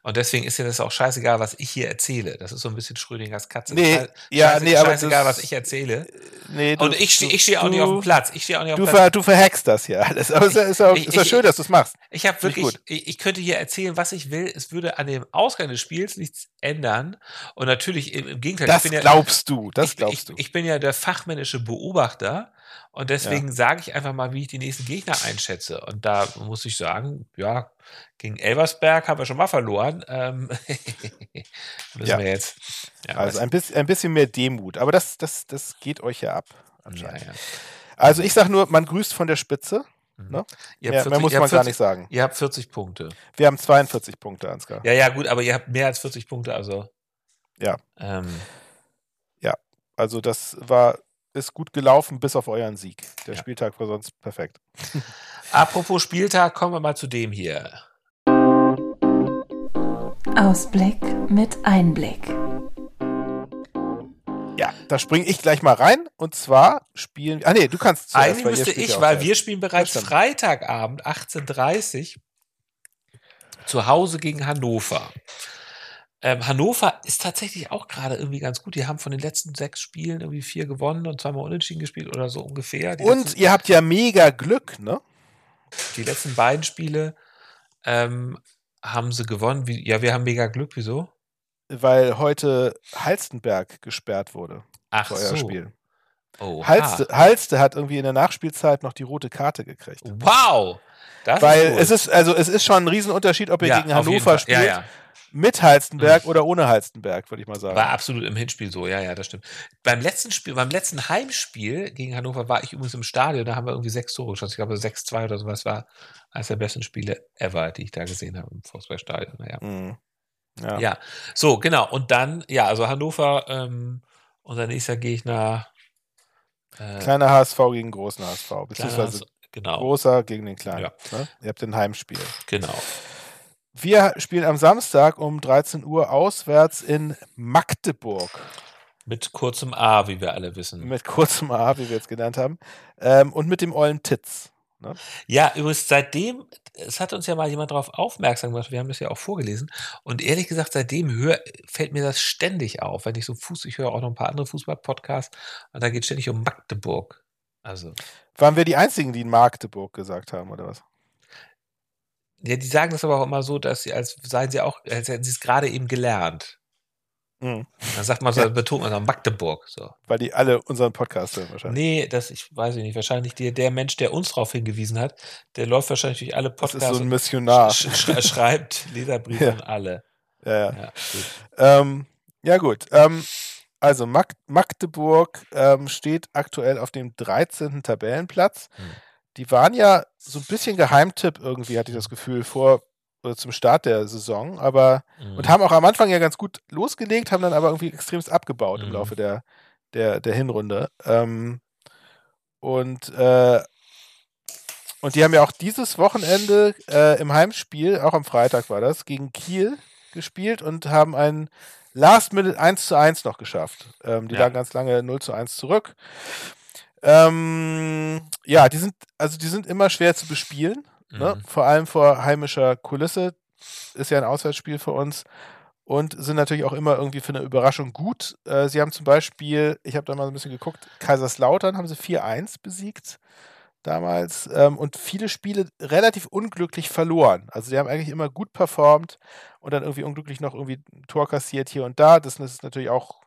Und deswegen ist dir das auch scheißegal, was ich hier erzähle. Das ist so ein bisschen Schrödingers Katze. Nee, Schei- ja, scheiße- nee, aber scheißegal, das- was ich erzähle. Nee, du- Und ich stehe ich steh auch nicht auf dem Platz. Ich stehe auch nicht auf Du, dem Platz. ver, du verhackst das hier alles. Aber es ist, auch, Ich- ist ich- schön, dass du es machst. Ich habe ich wirklich, ich, ich könnte hier erzählen, was ich will. Es würde an dem Ausgang des Spiels nichts ändern. Und natürlich im, im Gegenteil. Das ich bin ja, glaubst du. Das ich, glaubst ich, du. Ich bin ja der fachmännische Beobachter und deswegen sage ich einfach mal, wie ich die nächsten Gegner einschätze. Und da muss ich sagen, ja, gegen Elversberg haben wir schon mal verloren. Ähm, müssen Ja. wir jetzt. Ja, also ein bisschen, ein bisschen mehr Demut. Aber das, das, das geht euch ja ab. ja, Anscheinend. ja. Also ich sag nur, man grüßt von der Spitze. Mhm. Ne? Ihr Mehr, habt mehr 40 muss man habt gar 40 nicht sagen. Ihr habt 40 Punkte. Wir haben 42 Punkte, Ansgar. Ja, ja, gut, aber ihr habt mehr als 40 Punkte, also. Ja. Ähm, Also das war, ist gut gelaufen bis auf euren Sieg. Der Ja. Spieltag war sonst perfekt. apropos Spieltag, kommen wir mal zu dem hier. Ausblick mit Einblick. Ja, da springe ich gleich mal rein. Und zwar spielen wir. Ah nee, du kannst zuerst, Eigentlich müsste ich, weil wir spielen bereits. Freitagabend 18.30 zu Hause gegen Hannover. Ähm, Hannover ist tatsächlich auch gerade irgendwie ganz gut. Die haben von den letzten sechs Spielen irgendwie vier gewonnen und zweimal unentschieden gespielt oder so ungefähr. Die, Und ihr habt ja mega Glück, ne? die letzten beiden Spiele ähm, haben sie gewonnen. Wie, ja, wir haben mega Glück. Wieso? Weil heute Halstenberg gesperrt wurde Ach für euer so. Spiel. Oh, Halste, Halste hat irgendwie in der Nachspielzeit noch die rote Karte gekriegt. Wow! Das Weil ist, es ist, also es ist schon ein Riesenunterschied, ob ihr Ja, gegen Hannover spielt, Ja, ja. Mit Halstenberg oder ohne Halstenberg, würde ich mal sagen. War absolut im Hinspiel so, ja, ja, das stimmt. Beim letzten Spiel, beim letzten Heimspiel gegen Hannover war ich übrigens im Stadion, da haben wir irgendwie sechs Tore geschossen. Ich glaube 6-2 oder sowas war eines der besten Spiele ever, die ich da gesehen habe im Volkswagenstadion. Naja. Mhm. Ja. Ja, so, genau. Und dann, ja, also Hannover, ähm, unser nächster Gegner. Äh, Kleiner HSV gegen großen HSV, beziehungsweise Haus- genau, großer gegen den kleinen. Ja. Ne? Ihr habt ein Heimspiel. genau. Wir spielen am Samstag um 13 Uhr auswärts in Magdeburg. Mit kurzem A, wie wir alle wissen. Mit kurzem A, wie wir jetzt genannt haben. Ähm, und mit dem Ollen Titz. Ne? Ja, übrigens seitdem, es hat uns ja mal jemand darauf aufmerksam gemacht, wir haben das ja auch vorgelesen. Und ehrlich gesagt, seitdem hör, fällt mir das ständig auf, wenn ich so Fuß, ich höre auch noch ein paar andere Fußball-Podcasts und da geht ständig um Magdeburg. Also, Waren wir die Einzigen, die in Magdeburg gesagt haben, oder was? Ja, die sagen das aber auch immer so, dass sie, als seien sie auch, als hätten sie es gerade eben gelernt. Mhm. Dann sagt man so, Ja. betont man so Magdeburg. So. Weil die alle unseren Podcast hören wahrscheinlich. Nee, das, ich weiß nicht, wahrscheinlich der, der Mensch, der uns darauf hingewiesen hat, der läuft wahrscheinlich durch alle das Podcasts ist so ein Missionar. sch sch schreibt Leserbriefe Ja. an alle. Ja, ja. Ja, gut. Ähm, ja, gut. Ähm, also Mag Magdeburg ähm, steht aktuell auf dem 13. Tabellenplatz. Hm. Die waren ja so ein bisschen Geheimtipp irgendwie, hatte ich das Gefühl, vor oder zum Start der Saison, aber Mhm. und haben auch am Anfang ja ganz gut losgelegt, haben dann aber irgendwie extremst abgebaut im Mhm. Laufe der, der, der Hinrunde. Ähm, und, äh, und die haben ja auch dieses Wochenende äh, im Heimspiel, auch am Freitag war das, gegen Kiel gespielt und haben ein Last Minute 1 zu 1 noch geschafft. Ähm, die Ja. lagen ganz lange 0 zu 1 zurück. Ähm, ja, die sind, also die sind immer schwer zu bespielen, ne? Mhm. vor allem vor heimischer Kulisse. Ist ja ein Auswärtsspiel für uns und sind natürlich auch immer irgendwie für eine Überraschung gut. Äh, sie haben zum Beispiel, ich habe da mal so ein bisschen geguckt, Kaiserslautern haben sie 4-1 besiegt damals ähm, und viele Spiele relativ unglücklich verloren. Also sie haben eigentlich immer gut performt und dann irgendwie unglücklich noch irgendwie ein Tor kassiert hier und da. Das ist natürlich auch,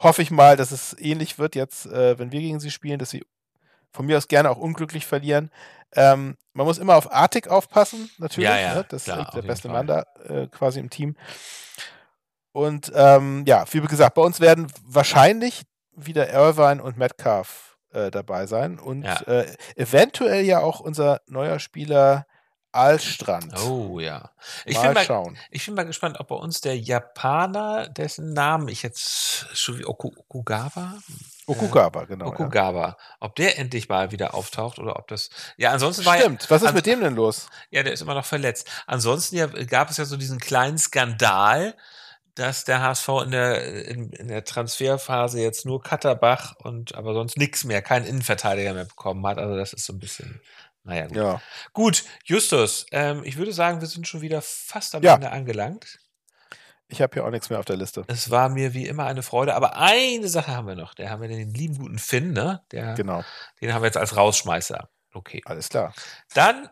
hoffe ich mal, dass es ähnlich wird jetzt, äh, wenn wir gegen sie spielen, dass sie von mir aus gerne auch unglücklich verlieren. Ähm, man muss immer auf Artik aufpassen, natürlich. Ja, ja, ne? Das klar, ist auf der beste. Mann da äh, quasi im Team. Und ähm, ja, wie gesagt, bei uns werden wahrscheinlich wieder Irvine und Metcalf äh, dabei sein und Ja. äh, eventuell ja auch unser neuer Spieler Alstrand. Oh ja. Ich mal bin, mal, schauen. ich bin mal gespannt, ob bei uns der Japaner, dessen Namen ich jetzt schon wie Oku, Okugawa? Okugawa, genau. Ja. Okugawa. Ob der endlich mal wieder auftaucht oder ob das. Ja, ansonsten war ja, Stimmt, was ist mit dem denn los? ja, der ist immer noch verletzt. Ansonsten ja, gab es ja so diesen kleinen Skandal, dass der HSV in der, in, in der Transferphase jetzt nur Katterbach und aber sonst nichts mehr, keinen Innenverteidiger mehr bekommen hat. Also das ist so ein bisschen, naja, gut. Ja. Gut, Justus, ähm, ich würde sagen, wir sind schon wieder fast am Ja. Ende angelangt. Ich habe hier auch nichts mehr auf der Liste. Es war mir wie immer eine Freude, aber eine Sache haben wir noch. Der haben wir den lieben guten Finn, ne? Der, Genau, Den haben wir jetzt als Rausschmeißer. Okay. alles klar. Dann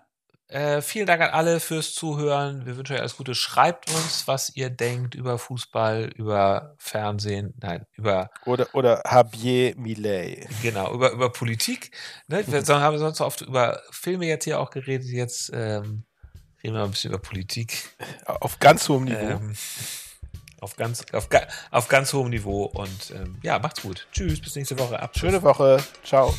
äh, vielen Dank an alle fürs Zuhören. Wir wünschen euch alles Gute. Schreibt uns, was ihr denkt über Fußball, über Fernsehen, nein, über Oder, oder Javier Millet. genau, über, über Politik. Ne? Wir haben sonst so oft über Filme jetzt hier auch geredet. Jetzt ähm, reden wir mal ein bisschen über Politik. Auf ganz hohem Niveau. Ähm, auf ganz, auf, auf ganz hohem Niveau. Und ähm, ja, macht's gut. Tschüss, bis nächste Woche. Abschluss. Schöne Woche. Ciao.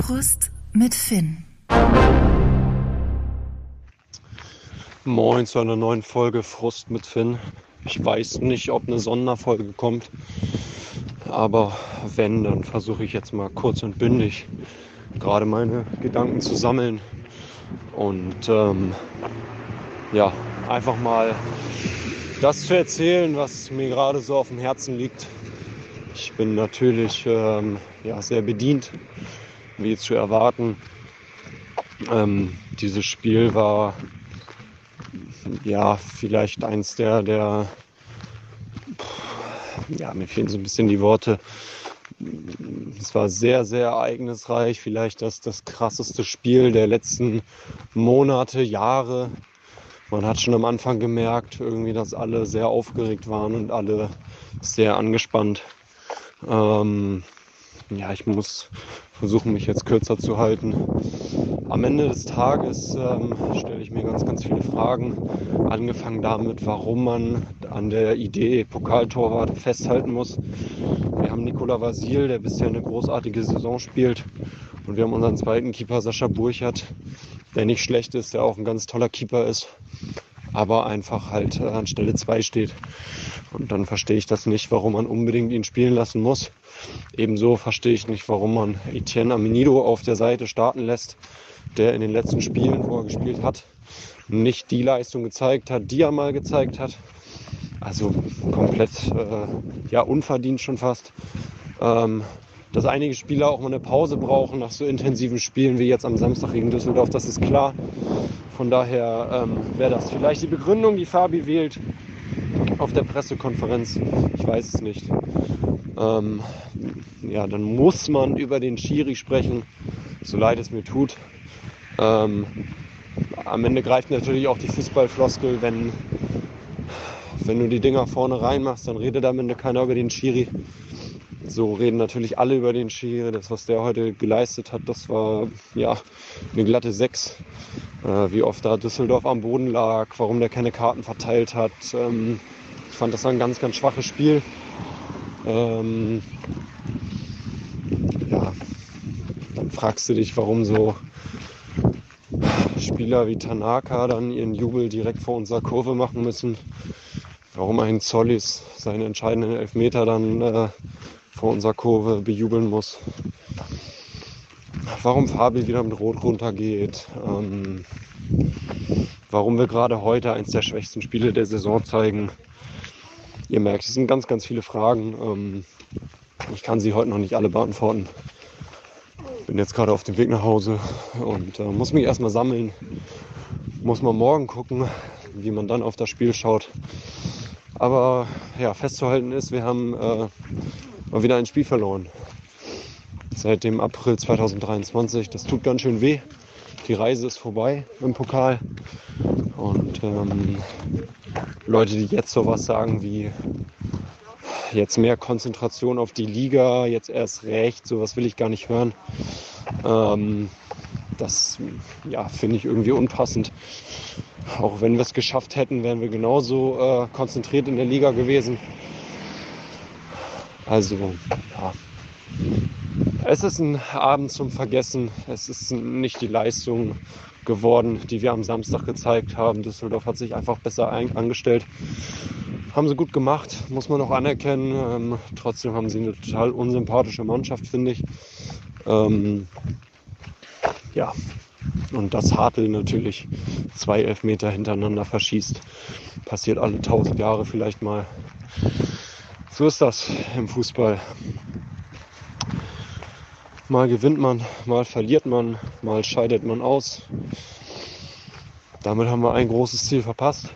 Frust mit Finn. Moin zu einer neuen Folge Frust mit Finn. Ich weiß nicht, ob eine Sonderfolge kommt, aber wenn, dann versuche ich jetzt mal kurz und bündig gerade meine Gedanken zu sammeln und ähm, ja, einfach mal das zu erzählen, was mir gerade so auf dem Herzen liegt. Ich bin natürlich ähm, ja, sehr bedient, wie zu erwarten. Ähm, dieses Spiel war ja, vielleicht eins der, der, ja, mir fehlen so ein bisschen die Worte. Es war sehr, sehr ereignisreich, vielleicht das, das krasseste Spiel der letzten Monate, Jahre. Man hat schon am Anfang gemerkt, irgendwie, dass alle sehr aufgeregt waren und alle sehr angespannt. Ähm, ja, ich muss versuchen, mich jetzt kürzer zu halten. Am Ende des Tages ähm, stelle ich mir ganz, ganz viele Fragen. Angefangen damit, warum man an der Idee Pokaltorwart festhalten muss. Wir haben Nikola Vasil, der bisher eine großartige Saison spielt. Und wir haben unseren zweiten Keeper Sascha Burchardt, der nicht schlecht ist, der auch ein ganz toller Keeper ist, aber einfach halt äh, an Stelle 2 steht. Und dann verstehe ich das nicht, warum man unbedingt ihn spielen lassen muss. Ebenso verstehe ich nicht, warum man Etienne Amenido auf der Seite starten lässt, der in den letzten Spielen, wo er gespielt hat, nicht die Leistung gezeigt hat, die er mal gezeigt hat. Also komplett äh, ja, unverdient schon fast. Ähm, dass einige Spieler auch mal eine Pause brauchen nach so intensiven Spielen wie jetzt am Samstag gegen Düsseldorf, das ist klar. Von daher ähm, wäre das vielleicht die Begründung, die Fabi wählt auf der Pressekonferenz. Ich weiß es nicht. Ähm, ja, dann muss man über den Schiri sprechen, so leid es mir tut. Ähm, am Ende greift natürlich auch die Fußballfloskel, wenn, wenn du die Dinger vorne reinmachst, dann redet am Ende keiner über den Schiri. So reden natürlich alle über den Schiri. Das, was der heute geleistet hat, das war ja eine glatte 6. Äh, wie oft da Düsseldorf am Boden lag, warum der keine Karten verteilt hat. Ähm, ich fand das ein ganz, ganz schwaches Spiel. Ähm, ja, dann fragst du dich, warum so Spieler wie Tanaka dann ihren Jubel direkt vor unserer Kurve machen müssen. Warum ein Zollis seinen entscheidenden Elfmeter dann äh, vor unserer Kurve bejubeln muss. warum Fabi wieder mit Rot runtergeht, ähm, warum wir gerade heute eins der schwächsten Spiele der Saison zeigen. Ihr merkt, es sind ganz, ganz viele Fragen. Ähm, ich kann sie heute noch nicht alle beantworten. Bin jetzt gerade auf dem Weg nach Hause und äh, muss mich erstmal sammeln. Muss mal morgen gucken, wie man dann auf das Spiel schaut. Aber ja, festzuhalten ist, wir haben äh, mal wieder ein Spiel verloren. Seit dem April 2023. Das tut ganz schön weh. Die Reise ist vorbei im Pokal. Und ähm, Leute, die jetzt sowas sagen wie jetzt mehr Konzentration auf die Liga, jetzt erst recht, sowas will ich gar nicht hören. Ähm, das ja, finde ich irgendwie unpassend. Auch wenn wir es geschafft hätten, wären wir genauso äh, konzentriert in der Liga gewesen. Also, ja. Es ist ein Abend zum Vergessen. Es ist nicht die Leistung geworden, die wir am Samstag gezeigt haben. Düsseldorf hat sich einfach besser angestellt. Haben sie gut gemacht, muss man auch anerkennen. Ähm, trotzdem haben sie eine total unsympathische Mannschaft, finde ich. Ähm, ja, und das Hartl natürlich zwei Elfmeter hintereinander verschießt. Passiert alle tausend Jahre vielleicht mal. So ist das im Fußball. Mal gewinnt man, mal verliert man, mal scheidet man aus. Damit haben wir ein großes Ziel verpasst.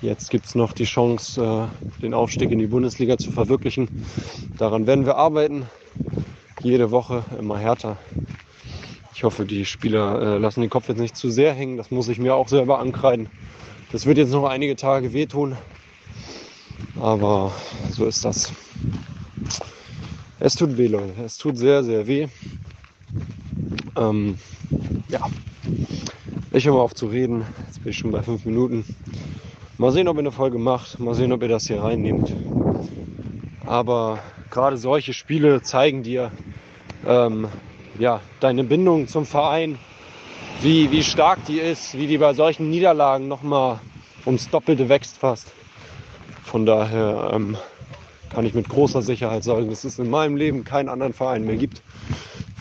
Jetzt gibt es noch die Chance, äh, den Aufstieg in die Bundesliga zu verwirklichen. Daran werden wir arbeiten. Jede Woche immer härter. Ich hoffe, die Spieler äh, lassen den Kopf jetzt nicht zu sehr hängen. Das muss ich mir auch selber ankreiden. Das wird jetzt noch einige Tage wehtun. Aber so ist das. Es tut weh, Leute. Es tut sehr, sehr weh. Ähm, ja. Ich höre mal auf zu reden. Jetzt bin ich schon bei fünf Minuten. Mal sehen, ob ihr eine Folge macht. Mal sehen, ob ihr das hier reinnehmt. Aber gerade solche Spiele zeigen dir, ähm, ja, deine Bindung zum Verein, wie, wie stark die ist, wie die bei solchen Niederlagen nochmal ums Doppelte wächst fast. Von daher ähm, kann ich mit großer Sicherheit sagen, dass es in meinem Leben keinen anderen Verein mehr gibt,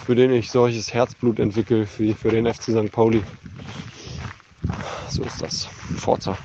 für den ich solches Herzblut entwickle wie für den FC St. Pauli. So ist das. Forza.